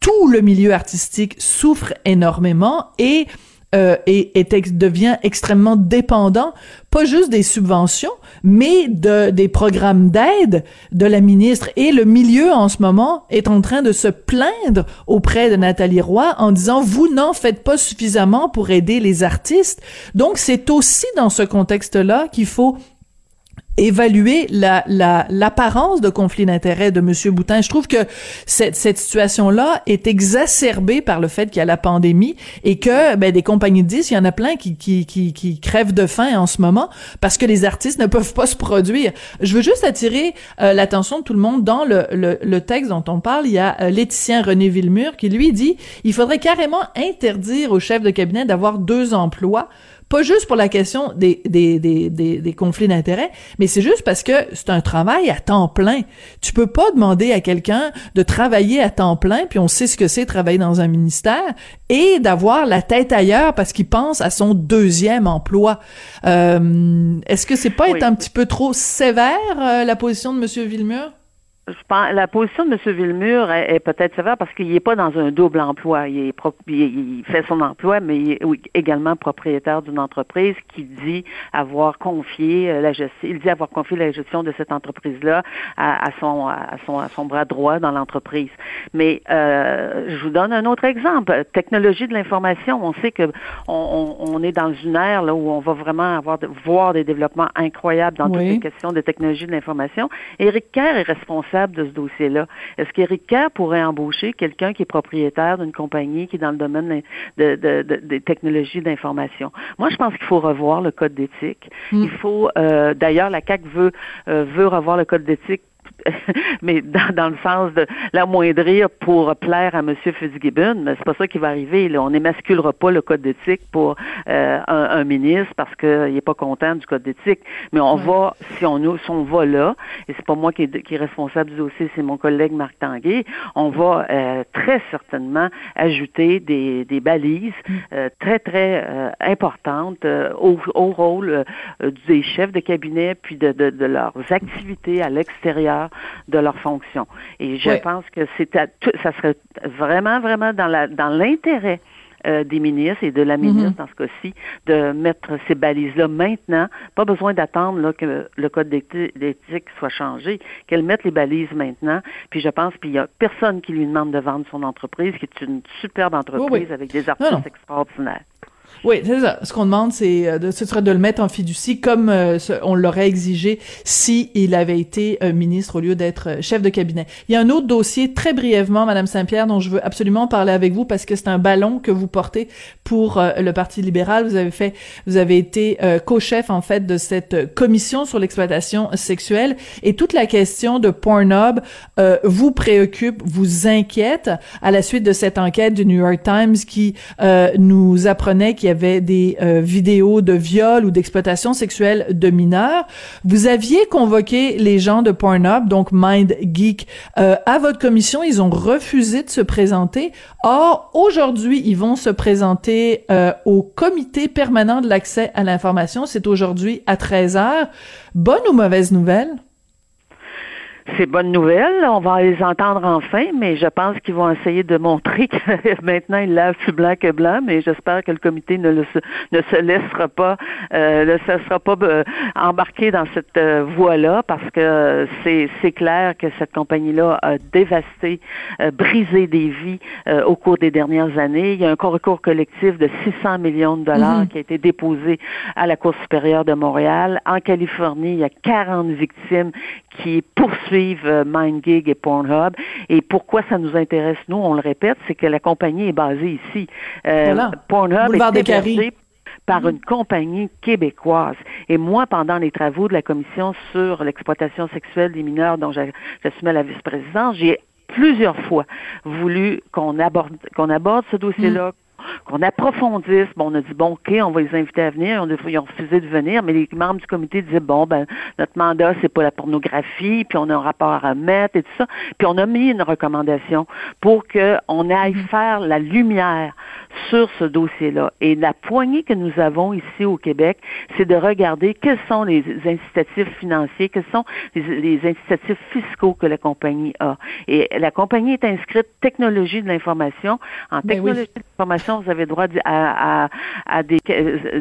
tout le milieu artistique souffre énormément. Et euh, et, devient extrêmement dépendant, pas juste des subventions, mais de, des programmes d'aide de la ministre. Et le milieu, en ce moment, est en train de se plaindre auprès de Nathalie Roy en disant, vous n'en faites pas suffisamment pour aider les artistes. Donc, c'est aussi dans ce contexte-là qu'il faut évaluer la l'apparence de conflit d'intérêt de Monsieur Boutin. Je trouve que cette, cette situation-là est exacerbée par le fait qu'il y a la pandémie et que ben, des compagnies de disques, il y en a plein qui, qui, qui, qui crèvent de faim en ce moment parce que les artistes ne peuvent pas se produire. Je veux juste attirer euh, l'attention de tout le monde dans le, le, le, texte dont on parle. Il y a euh, Laetitia René Villemur qui lui dit il faudrait carrément interdire au chef de cabinet d'avoir deux emplois pas juste pour la question des, des, des, des, conflits d'intérêts, mais c'est juste parce que c'est un travail à temps plein. Tu peux pas demander à quelqu'un de travailler à temps plein, puis on sait ce que c'est travailler dans un ministère, et d'avoir la tête ailleurs parce qu'il pense à son deuxième emploi. Euh, Est-ce que c'est pas être un petit peu trop sévère, euh, la position de M. Villemur? Je pense, la position de M. Villemur est, peut-être sévère parce qu'il n'est pas dans un double emploi. Il, est il, fait son emploi, mais il est également propriétaire d'une entreprise qui dit avoir confié euh, la gestion. Il dit avoir confié la gestion de cette entreprise-là à, son, à, son, à son bras droit dans l'entreprise. Mais euh, je vous donne un autre exemple. Technologie de l'information. On sait que on, on, est dans une ère là où on va vraiment avoir voir des développements incroyables dans toutes les questions de technologie de l'information. Éric Kerr est responsable de ce dossier-là. Est-ce qu'Éric Kerr pourrait embaucher quelqu'un qui est propriétaire d'une compagnie qui est dans le domaine des technologies d'information? Moi, je pense qu'il faut revoir le code d'éthique. Mm. Il faut, euh, d'ailleurs, la CAC veut euh, veut revoir le code d'éthique mais dans, dans, le sens de l'amoindrir pour plaire à M. Fitzgibbon, mais c'est pas ça qui va arriver. Là. On n'émasculera pas le code d'éthique pour euh, un, ministre parce qu'il n'est pas content du code d'éthique. Mais on va, si on, si on va là, et c'est pas moi qui est, qui est responsable du dossier, c'est mon collègue Marc Tanguay, on va euh, très certainement ajouter des, des balises mm. euh, très, très importantes au, au, rôle des chefs de cabinet puis de, de, de leurs activités à l'extérieur de leur fonction. Et je pense que c'est ça serait vraiment, vraiment dans la dans l'intérêt euh, des ministres et de la ministre mm-hmm. dans ce cas-ci de mettre ces balises-là maintenant. Pas besoin d'attendre là, que le code d'éthique soit changé, qu'elle mette les balises maintenant. Puis je pense qu'il y a personne qui lui demande de vendre son entreprise, qui est une superbe entreprise avec des artistes extraordinaires. Oui, c'est ça. Ce qu'on demande, c'est euh, de, ce serait de le mettre en fiducie comme euh, on l'aurait exigé si il avait été euh, ministre au lieu d'être chef de cabinet. Il y a un autre dossier très brièvement, Madame Saint-Pierre, dont je veux absolument parler avec vous parce que c'est un ballon que vous portez pour le Parti libéral. Vous avez fait, vous avez été co-chef en fait de cette commission sur l'exploitation sexuelle et toute la question de Pornhub vous préoccupe, vous inquiète à la suite de cette enquête du New York Times qui nous apprenait qu'il y avait des euh, vidéos de viol ou d'exploitation sexuelle de mineurs. Vous aviez convoqué les gens de Pornhub, donc Mind Geek, euh, à votre commission. Ils ont refusé de se présenter. Or, aujourd'hui, ils vont se présenter euh, au comité permanent de l'accès à l'information. C'est aujourd'hui à 13 heures. Bonne ou mauvaise nouvelle? C'est bonne nouvelle. On va les entendre enfin, mais je pense qu'ils vont essayer de montrer que maintenant ils lavent plus blanc que blanc, mais j'espère que le comité ne, ne se laissera pas, euh, ne se sera pas euh, embarqué dans cette euh, voie-là, parce que c'est, c'est clair que cette compagnie-là a dévasté, euh, brisé des vies au cours des dernières années. Il y a un recours collectif de 600 millions de dollars mm-hmm. qui a été déposé à la Cour supérieure de Montréal. En Californie, il y a 40 victimes qui poursuivent euh, MindGig et Pornhub. Et pourquoi ça nous intéresse, nous, on le répète, c'est que la compagnie est basée ici. Euh, Pornhub est hébergé par mm-hmm. une compagnie québécoise. Et moi, pendant les travaux de la commission sur l'exploitation sexuelle des mineurs dont j'assumais la vice-présidence, j'ai plusieurs fois voulu qu'on aborde qu'on aborde ce dossier-là, qu'on approfondisse. Bon, on a dit, bon, OK, on va les inviter à venir. Ils ont refusé de venir, mais les membres du comité disaient, bon, ben, notre mandat, c'est pas la pornographie, puis on a un rapport à remettre et tout ça. Puis on a mis une recommandation pour qu'on aille mm-hmm. faire la lumière sur ce dossier-là. Et la poignée que nous avons ici au Québec, c'est de regarder quels sont les incitatifs financiers, quels sont les, incitatifs fiscaux que la compagnie a. Et la compagnie est inscrite technologie de l'information. En ben technologie de l'information, vous avez droit à, des,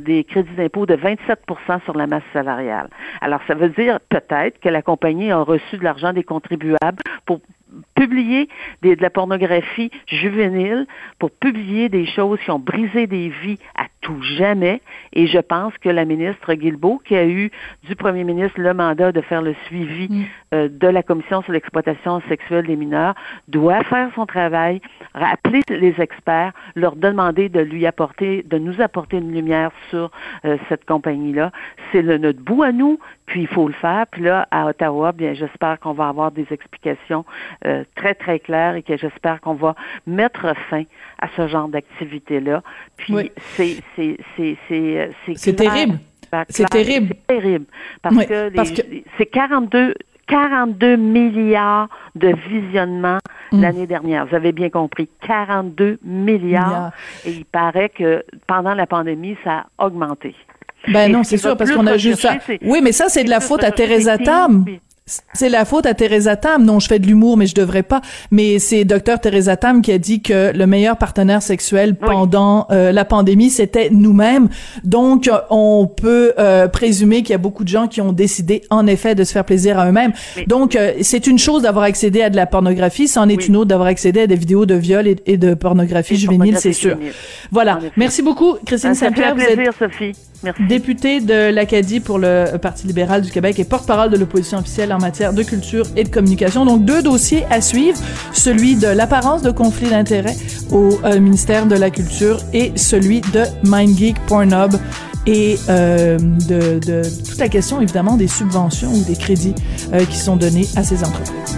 des crédits d'impôt de 27% sur la masse salariale. Alors, ça veut dire peut-être que la compagnie a reçu de l'argent des contribuables pour publier de la pornographie juvénile, pour publier des choses qui ont brisé des vies à tout jamais. Et je pense que la ministre Guilbeault, qui a eu du premier ministre le mandat de faire le suivi mm. euh, de la commission sur l'exploitation sexuelle des mineurs, doit faire son travail, rappeler les experts, leur demander de lui apporter, de nous apporter une lumière sur euh, cette compagnie-là. C'est le, notre bout à nous, puis il faut le faire. Puis là, à Ottawa, bien, j'espère qu'on va avoir des explications euh, très, très claires et que j'espère qu'on va mettre fin à ce genre d'activité-là. Puis c'est c'est c'est c'est c'est terrible. C'est terrible. C'est terrible parce que, c'est 42 42 milliards de visionnements mm. l'année dernière. Vous avez bien compris, 42 milliards. Et il paraît que pendant la pandémie, ça a augmenté. Ben non, c'est sûr, parce qu'on a juste ça. Oui, mais ça, c'est de la faute à Teresa Tam. C'est la faute à Teresa Tam. Non, je fais de l'humour, mais je devrais pas. Mais c'est docteur Teresa Tam qui a dit que le meilleur partenaire sexuel pendant euh, la pandémie, c'était nous-mêmes. Donc, on peut euh, présumer qu'il y a beaucoup de gens qui ont décidé, en effet, de se faire plaisir à eux-mêmes. Donc, euh, c'est une chose d'avoir accédé à de la pornographie, c'en est une autre d'avoir accédé à des vidéos de viol et, de pornographie juvénile, c'est sûr. Voilà. Merci beaucoup, Christine Saint-Pierre. plaisir, Sophie. Merci. Députée de l'Acadie pour le Parti libéral du Québec et porte-parole de l'opposition officielle en matière de culture et de communication. Donc, deux dossiers à suivre, celui de l'apparence de conflit d'intérêts au euh, ministère de la Culture et celui de MindGeek, Pornhub et euh, de, de, toute la question, évidemment, des subventions ou des crédits euh, qui sont donnés à ces entreprises.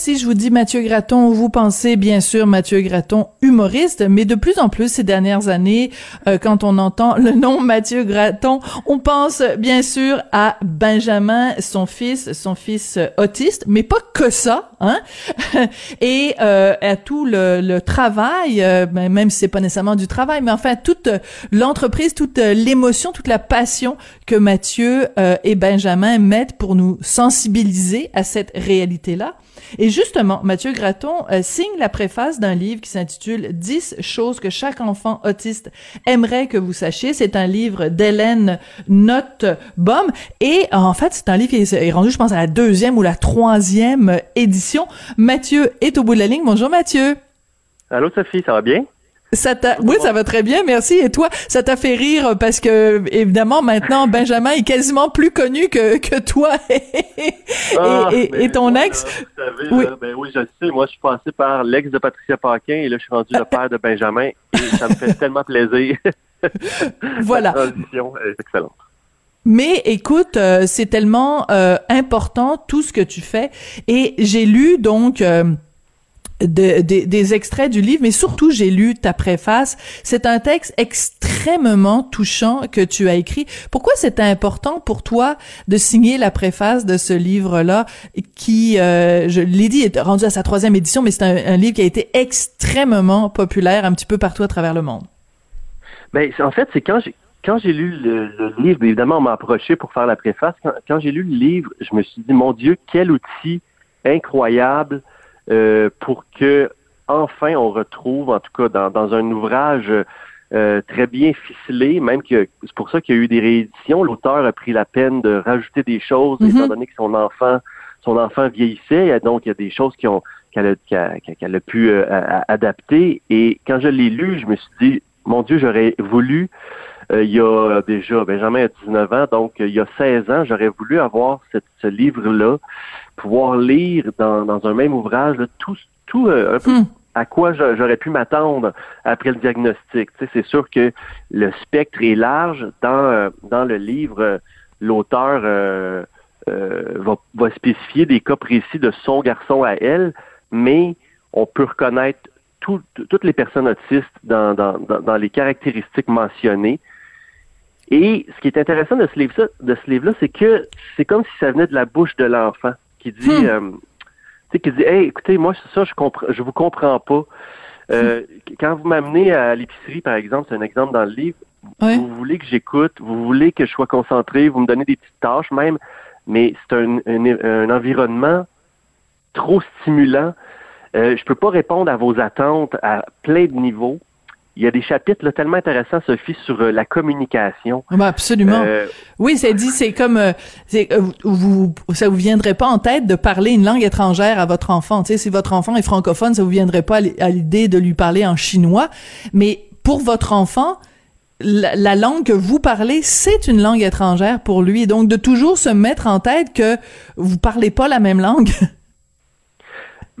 Si je vous dis Mathieu Graton, vous pensez bien sûr Mathieu Graton, humoriste, mais de plus en plus ces dernières années, euh, quand on entend le nom Mathieu Graton, on pense bien sûr à Benjamin, son fils, son fils euh, autiste, mais pas que ça, hein, et euh, à tout le, travail, ben, même si c'est pas nécessairement du travail, mais enfin toute l'entreprise, toute l'émotion, toute la passion que Mathieu et Benjamin mettent pour nous sensibiliser à cette réalité-là. Et justement, Mathieu Graton euh, signe la préface d'un livre qui s'intitule 10 choses que chaque enfant autiste aimerait que vous sachiez. C'est un livre d'Hélène Notbaum. Et en fait, c'est un livre qui est rendu, je pense, à la deuxième ou la troisième édition. Mathieu est au bout de la ligne. Bonjour Mathieu. Allô Sophie, ça va bien? Ça t'a, oui, ça va très bien, merci. Et toi, ça t'a fait rire parce que évidemment maintenant Benjamin est quasiment plus connu que que toi et, ah, et, ton ex. Vous savez, oui. ben oui, je sais. Moi, je suis passé par l'ex de Patricia Paquin et là, je suis rendu le père de Benjamin et ça me fait tellement plaisir. voilà. La transition est excellente. Mais écoute, euh, c'est tellement euh, important tout ce que tu fais et j'ai lu donc. Euh, des extraits du livre, mais surtout j'ai lu ta préface. C'est un texte extrêmement touchant que tu as écrit. Pourquoi c'est important pour toi de signer la préface de ce livre-là, qui, euh, je l'ai dit, est rendu à sa troisième édition, mais c'est un, livre qui a été extrêmement populaire un petit peu partout à travers le monde? Ben, en fait, c'est quand j'ai quand j'ai lu le, livre, évidemment, on m'a approché pour faire la préface. Quand, quand j'ai lu le livre, je me suis dit, mon Dieu, quel outil incroyable euh, pour que enfin on retrouve, en tout cas dans, un ouvrage euh, très bien ficelé, même que c'est pour ça qu'il y a eu des rééditions. L'auteur a pris la peine de rajouter des choses, Mhm. étant donné que son enfant, son enfant vieillissait, et donc il y a des choses qui ont qu'elle a, qu'elle a pu euh, a- a- adapter. Et quand je l'ai lu, je me suis dit, mon Dieu, j'aurais voulu, euh, il y a déjà, Benjamin a 19 ans, donc il y a 16 ans, j'aurais voulu avoir cette- ce livre-là, pouvoir lire dans, dans un même ouvrage là, tout, tout euh, un peu Hmm. à quoi j'aurais pu m'attendre après le diagnostic. Tu sais, c'est sûr que le spectre est large. Dans, euh, dans le livre, euh, l'auteur euh, euh, va, va spécifier des cas précis de son garçon à elle, mais on peut reconnaître tout- toutes les personnes autistes dans, dans, dans, dans les caractéristiques mentionnées. Et ce qui est intéressant de ce livre de ce livre-là, c'est que c'est comme si ça venait de la bouche de l'enfant qui dit, Hmm. euh, tu sais, qui dit, hey, écoutez, moi ça, je comprends, je vous comprends pas. Euh, Quand vous m'amenez à l'épicerie, par exemple, c'est un exemple dans le livre, vous voulez que j'écoute, vous voulez que je sois concentré, vous me donnez des petites tâches même, mais c'est un, un, un environnement trop stimulant. Euh, je peux pas répondre à vos attentes à plein de niveaux. Il y a des chapitres là, tellement intéressants, Sophie, sur euh, la communication. Ben, absolument. Euh, Oui, c'est dit, c'est comme, euh, euh, vous, ça vous viendrait pas en tête de parler une langue étrangère à votre enfant. Tu sais, si votre enfant est francophone, ça vous viendrait pas à l'idée de lui parler en chinois. Mais pour votre enfant, la, la langue que vous parlez, c'est une langue étrangère pour lui. Donc, de toujours se mettre en tête que vous parlez pas la même langue.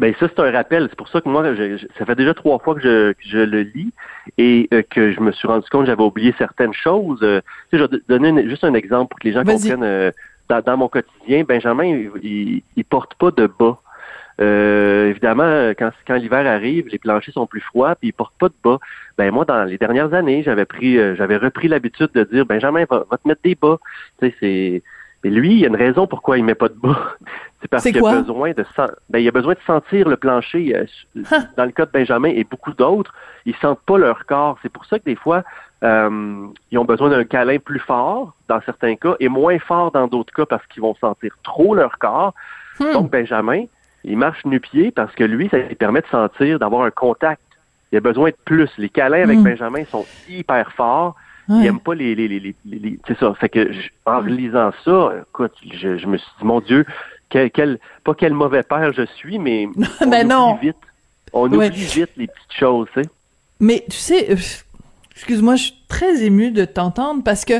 Ben ça, c'est un rappel. C'est pour ça que moi, je- je- ça fait déjà trois fois que je, que je le lis et euh, que je me suis rendu compte que j'avais oublié certaines choses. Euh, tu sais, je vais donner une- juste un exemple pour que les gens comprennent. euh, dans, dans mon quotidien, Benjamin, il, il, il porte pas de bas. Euh, évidemment, quand, quand l'hiver arrive, les planchers sont plus froids, puis il porte pas de bas. Ben moi, dans les dernières années, j'avais pris, euh, j'avais repris l'habitude de dire, Benjamin, va, va te mettre des bas. Tu sais, c'est. Mais lui, il y a une raison pourquoi il met pas de bas. C'est parce qu'il a besoin de ben, il a besoin de sentir le plancher. euh. Dans le cas de Benjamin et beaucoup d'autres, ils sentent pas leur corps. C'est pour ça que des fois, euh, ils ont besoin d'un câlin plus fort dans certains cas et moins fort dans d'autres cas parce qu'ils vont sentir trop leur corps. Hmm. Donc Benjamin, il marche nu-pied parce que lui, ça lui permet de sentir, d'avoir un contact. Il a besoin de plus. Les câlins avec Hmm. Benjamin sont hyper forts. Il Ouais. aime pas les, les, les, les, c'est ça. Fait que je- en lisant ça, écoute, je, je me suis dit, mon Dieu, quel, quel, pas quel mauvais père je suis, mais on Ben oublie non. vite. On Ouais. oublie vite les petites choses, tu sais. Mais tu sais, euh, excuse-moi, je suis très émue de t'entendre parce que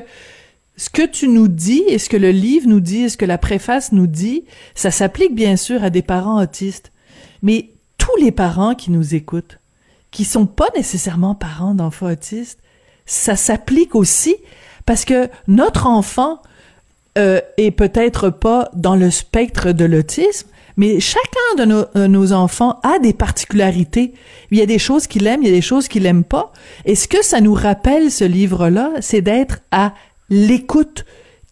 ce que tu nous dis et ce que le livre nous dit et ce que la préface nous dit, ça s'applique bien sûr à des parents autistes. Mais tous les parents qui nous écoutent, qui sont pas nécessairement parents d'enfants autistes, ça s'applique aussi parce que notre enfant euh, est peut-être pas dans le spectre de l'autisme, mais chacun de nos, enfants a des particularités. Il y a des choses qu'il aime, il y a des choses qu'il aime pas. Et ce que ça nous rappelle, ce livre-là, c'est d'être à l'écoute.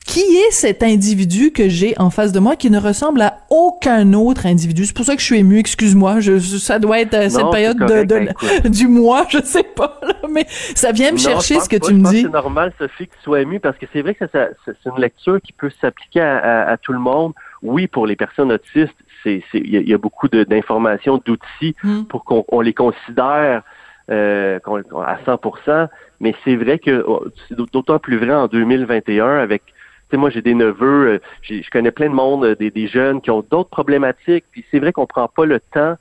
Qui est cet individu que j'ai en face de moi qui ne ressemble à aucun autre individu? C'est pour ça que je suis émue, excuse-moi. Je, ça doit être euh, cette période de, de- ben, du mois, je sais pas, là, mais ça vient me Non, chercher ce que tu me pense dis. C'est normal, Sophie, que tu sois ému parce que c'est vrai que ça- ça- c'est une lecture qui peut s'appliquer à, à- à tout le monde. Oui, pour les personnes autistes, c'est c'est- il y, a- il y a beaucoup d'informations, d'outils Mm. pour qu'on on les considère euh, à 100%. Mais c'est vrai que oh, c'est d'autant plus vrai en 2021 avec sais, moi, j'ai des neveux, euh, je connais plein de monde, euh, des, des jeunes qui ont d'autres problématiques. Puis c'est vrai qu'on prend pas le temps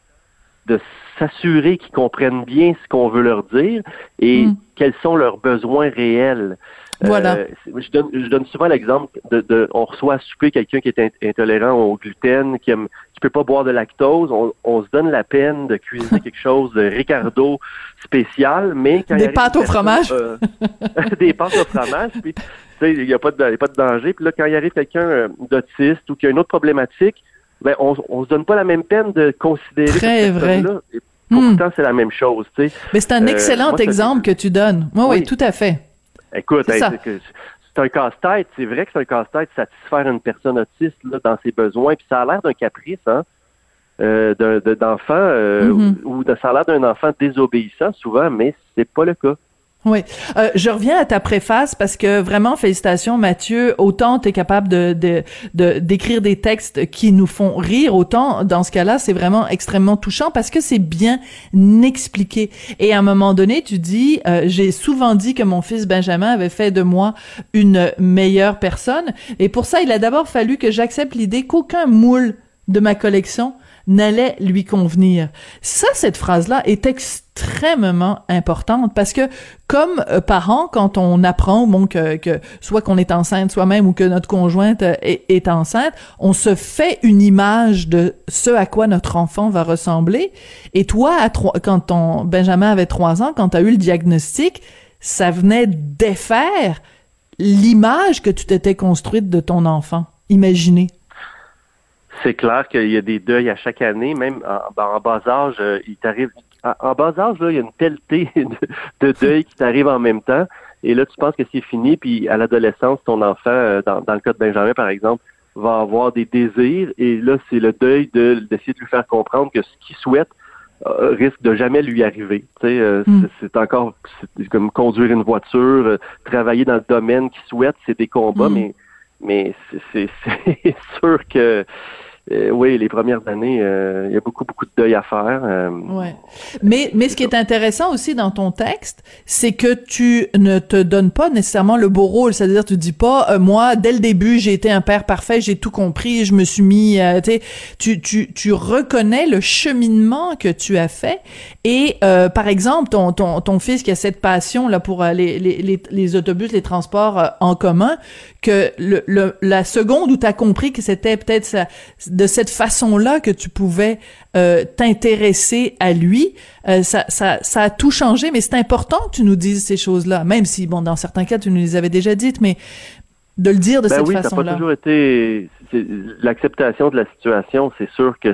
de s'assurer qu'ils comprennent bien ce qu'on veut leur dire et Mm. quels sont leurs besoins réels. Voilà. Euh, je, donne, je donne souvent l'exemple de, de on reçoit à souper quelqu'un qui est in- intolérant au gluten, qui aime, qui peut pas boire de lactose. On, on se donne la peine de cuisiner quelque chose de Ricardo spécial, mais quand il Des pâtes au fromage. euh, des pâtes au fromage, puis tu sais, il n'y a pas de, il y a pas de danger. Puis là, quand il arrive quelqu'un euh, d'autiste ou qui a une autre problématique, ben on, on se donne pas la même peine de considérer Très cette vrai. personne-là. Et Hmm. Pourtant, c'est la même chose, tu sais. Mais c'est un Euh, excellent moi, exemple que tu donnes. Oui, oui, Oui. tout à fait. Écoute, C'est hey, un casse-tête. C'est vrai que c'est un casse-tête satisfaire une personne autiste là, dans ses besoins. Puis ça a l'air d'un caprice, hein, euh, de- d'enfant, euh, Mhm. ou de, ça a l'air d'un enfant désobéissant souvent, mais c'est pas le cas. Oui. Euh, je reviens à ta préface parce que vraiment, félicitations Mathieu. Autant tu es capable de, de, d'écrire des textes qui nous font rire, autant dans ce cas-là, c'est vraiment extrêmement touchant parce que c'est bien expliqué. Et à un moment donné, tu dis, euh, j'ai souvent dit que mon fils Benjamin avait fait de moi une meilleure personne. Et pour ça, il a d'abord fallu que j'accepte l'idée qu'aucun moule de ma collection n'allait lui convenir. Ça, cette phrase-là est extrêmement importante parce que comme euh, parents, quand on apprend bon, que, que soit qu'on est enceinte soi-même ou que notre conjointe euh, est, enceinte, on se fait une image de ce à quoi notre enfant va ressembler. Et toi, à trois, quand ton Benjamin avait trois ans, quand tu as eu le diagnostic, ça venait défaire l'image que tu t'étais construite de ton enfant. Imaginez c'est clair qu'il y a des deuils à chaque année, même en, bas âge, euh, il t'arrive. En, bas âge, là, il y a une pelletée de, de deuils qui t'arrivent en même temps. Et là, tu penses que c'est fini, puis à l'adolescence, ton enfant, euh, dans, le cas de Benjamin, par exemple, va avoir des désirs, et là, c'est le deuil d'essayer de, lui faire comprendre que ce qu'il souhaite euh, risque de jamais lui arriver. Tu sais, mm. c'est encore comme conduire une voiture, travailler dans le domaine qu'il souhaite, c'est des combats, mm. mais mais c'est sûr que euh, oui, les premières années, euh, il y a beaucoup, beaucoup de deuil à faire. Euh, ouais. Mais, mais ce qui est intéressant aussi dans ton texte, c'est que tu ne te donnes pas nécessairement le beau rôle. C'est-à-dire, tu dis pas, moi, dès le début, j'ai été un père parfait, j'ai tout compris, je me suis mis, tu, tu, tu reconnais le cheminement que tu as fait. Et, par exemple, ton, ton, ton fils qui a cette passion là pour les, les, les autobus, les transports en commun, que le, le, la seconde où tu as compris que c'était peut-être de cette façon-là que tu pouvais euh, t'intéresser à lui, euh, ça, ça, ça a tout changé, mais c'est important que tu nous dises ces choses-là, même si, bon, dans certains cas, tu nous les avais déjà dites, mais de le dire de ben cette oui, façon-là. Ça n'a pas toujours été l'acceptation de la situation. C'est sûr que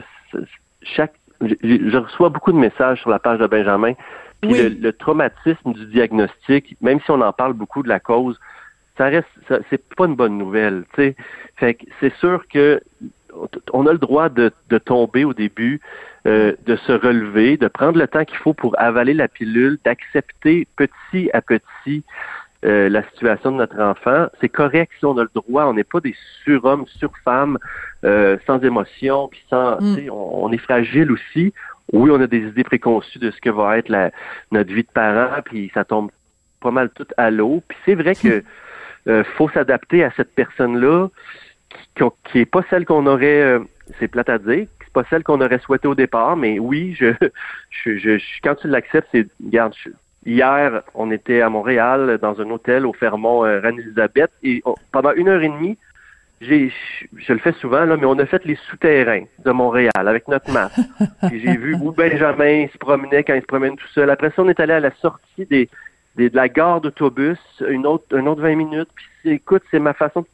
chaque, je, reçois beaucoup de messages sur la page de Benjamin. Puis le, le, traumatisme du diagnostic, même si on en parle beaucoup de la cause, ça reste, c'est pas une bonne nouvelle. Fait que c'est sûr que on a le droit de, de tomber au début, euh, de se relever, de prendre le temps qu'il faut pour avaler la pilule, d'accepter petit à petit euh, la situation de notre enfant. C'est correct si on a le droit, on n'est pas des surhommes, surfemmes, euh, sans émotion, puis sans, mm. on, on, est fragile aussi. Oui, on a des idées préconçues de ce que va être la, notre vie de parent, puis ça tombe pas mal tout à l'eau. Puis c'est vrai que euh, faut s'adapter à cette personne-là qui, qui est pas celle qu'on aurait, euh, c'est plate à dire, c'est pas celle qu'on aurait souhaité au départ, mais oui, je, je, je, quand tu l'acceptes, c'est, regarde, hier, on était à Montréal dans un hôtel au Fermont euh, Reine-Élisabeth et pendant une heure et demie, j'ai, je le fais souvent, là, mais on a fait les souterrains de Montréal avec notre masque. Puis j'ai vu où Benjamin se promenait quand il se promène tout seul. Après ça, on est allé à la sortie des, de la gare d'autobus, une autre, un autre 20 minutes. Puis écoute, c'est ma façon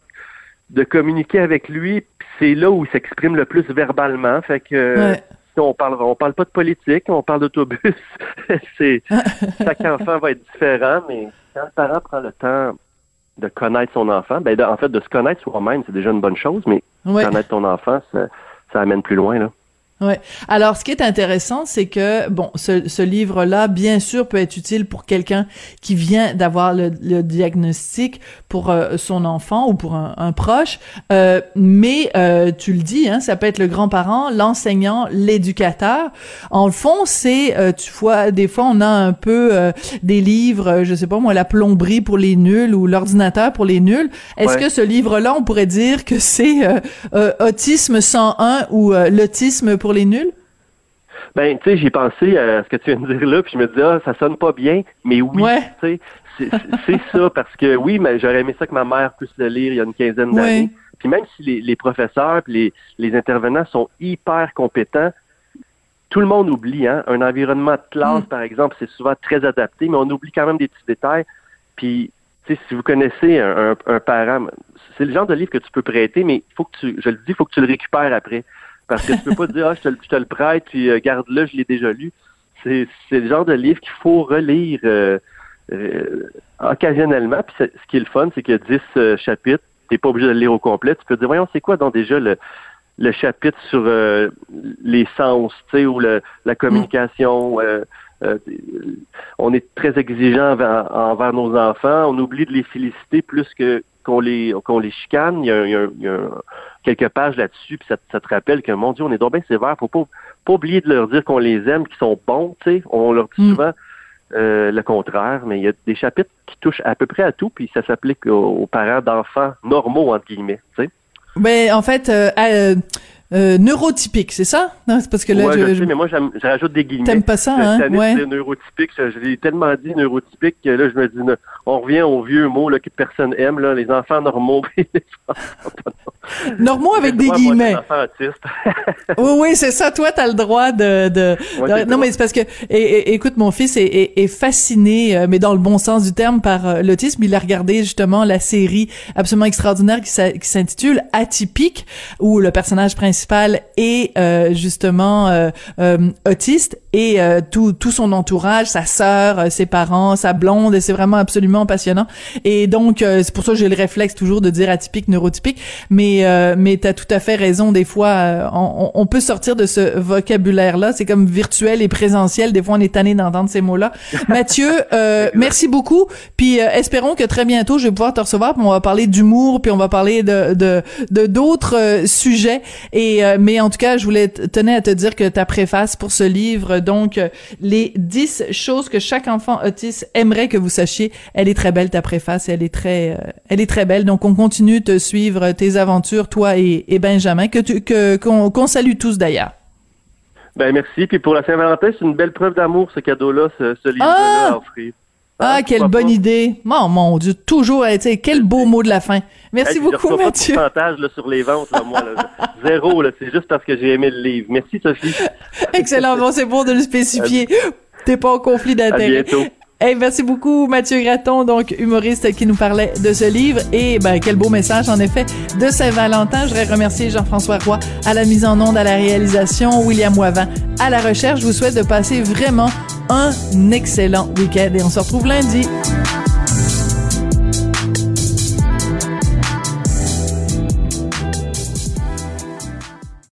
de communiquer avec lui. C'est là où il s'exprime le plus verbalement. Fait que on parle, on parle pas de politique, on parle d'autobus. c'est chaque enfant va être différent, mais quand le parent prend le temps de connaître son enfant, ben en fait de se connaître soi-même, c'est déjà une bonne chose, mais connaître ton enfant, ça, ça amène plus loin là. Ouais. Alors, ce qui est intéressant, c'est que bon, ce, ce livre-là, bien sûr, peut être utile pour quelqu'un qui vient d'avoir le, le, diagnostic pour euh, son enfant ou pour un, un proche. Euh, mais euh, tu le dis, hein, ça peut être le grand-parent, l'enseignant, l'éducateur. En le fond, c'est euh, tu vois, des fois, on a un peu des livres, je sais pas moi, la plomberie pour les nuls ou l'ordinateur pour les nuls. Est-ce que ce livre-là, on pourrait dire que c'est autisme 101 ou l'autisme pour les nuls? Ben, tu sais, j'ai pensé à ce que tu viens de dire là, puis je me dis, ah, ça sonne pas bien, mais oui, tu sais, c'est ça, parce que oui, mais j'aurais aimé ça que ma mère puisse le lire il y a une quinzaine d'années. Puis même si les, les professeurs les, les intervenants sont hyper compétents, tout le monde oublie, hein. Un environnement de classe, mm. par exemple, c'est souvent très adapté, mais on oublie quand même des petits détails. Puis, tu sais, si vous connaissez un, un, parent, c'est le genre de livre que tu peux prêter, mais faut que tu, je le dis, il faut que tu le récupères après. Parce que tu peux pas dire, ah, je te, je te le prête, puis euh, garde-le, je l'ai déjà lu. C'est, c'est le genre de livre qu'il faut relire euh, euh, occasionnellement. Puis ce qui est le fun, c'est qu'il y a 10 chapitres. Tu n'es pas obligé de le lire au complet. Tu peux dire, voyons, c'est quoi donc déjà le, le chapitre sur les sens, tu sais, ou le, la communication, euh, on est très exigeant envers, nos enfants. On oublie de les féliciter plus que qu'on les qu'on les chicane. Il y a, quelques pages là-dessus, puis ça, te rappelle que mon Dieu, on est donc bien sévère. Faut pas, pas oublier de leur dire qu'on les aime, qu'ils sont bons. Tu sais, on leur dit mm. souvent euh, le contraire, mais il y a des chapitres qui touchent à peu près à tout, puis ça s'applique aux, parents d'enfants normaux entre guillemets. Tu sais. Ben en fait, euh, euh, neurotypique, c'est ça? Non, c'est parce que là, je, sais, mais moi, j'ajoute des guillemets. T'aimes pas ça, hein? Ouais. neurotypique. Je, l'ai tellement dit neurotypique que là, je me dis, on revient au vieux mot là, que personne aime, là, les enfants normaux. normaux avec des guillemets. oui, oui, c'est ça. Toi, t'as le droit de. de, non, mais c'est parce que, et, écoute, mon fils est, est, fasciné, euh, mais dans le bon sens du terme, par euh, l'autisme. Il a regardé justement la série absolument extraordinaire qui s'intitule Atypique, où le personnage principal et euh, justement euh, euh, autiste et tout tout son entourage, sa sœur, ses parents, sa blonde, et c'est vraiment absolument passionnant. Et donc c'est pour ça que j'ai le réflexe toujours de dire atypique, neurotypique, mais mais t'as tout à fait raison. Des fois, on, on, peut sortir de ce vocabulaire-là. C'est comme virtuel et présentiel. Des fois, on est tanné d'entendre ces mots-là. Mathieu, merci beaucoup. Puis espérons que très bientôt, je vais pouvoir te recevoir. Puis on va parler d'humour, puis on va parler de de d'autres sujets. Et euh, mais en tout cas, je voulais tenir à te dire que ta préface pour ce livre, donc euh, les 10 choses que chaque enfant autiste aimerait que vous sachiez, elle est très belle ta préface, elle est très, euh, elle est très belle. Donc on continue de suivre tes aventures, toi et, Benjamin, que tu, que qu'on salue tous d'ailleurs. Ben merci. Puis pour la Saint-Valentin, c'est une belle preuve d'amour ce cadeau-là, ce, livre-là ah! à offrir. Ah, ah quelle bonne idée. Mon, mon Dieu, toujours, quel beau mot de la fin. Merci beaucoup, Mathieu. Pas de pourcentage là, sur les ventes, là, moi. Là. Zéro, là. C'est juste parce que j'ai aimé le livre. Merci, Sophie. Excellent. Bon, c'est bon de le spécifier. T'es pas en conflit d'intérêt. À bientôt. Hey, merci beaucoup Mathieu Graton, donc humoriste qui nous parlait de ce livre. Et ben quel beau message en effet de Saint-Valentin. Je voudrais remercier Jean-François Roy à la mise en onde, à la réalisation, William Moivin à la recherche. Je vous souhaite de passer vraiment un excellent week-end et on se retrouve lundi.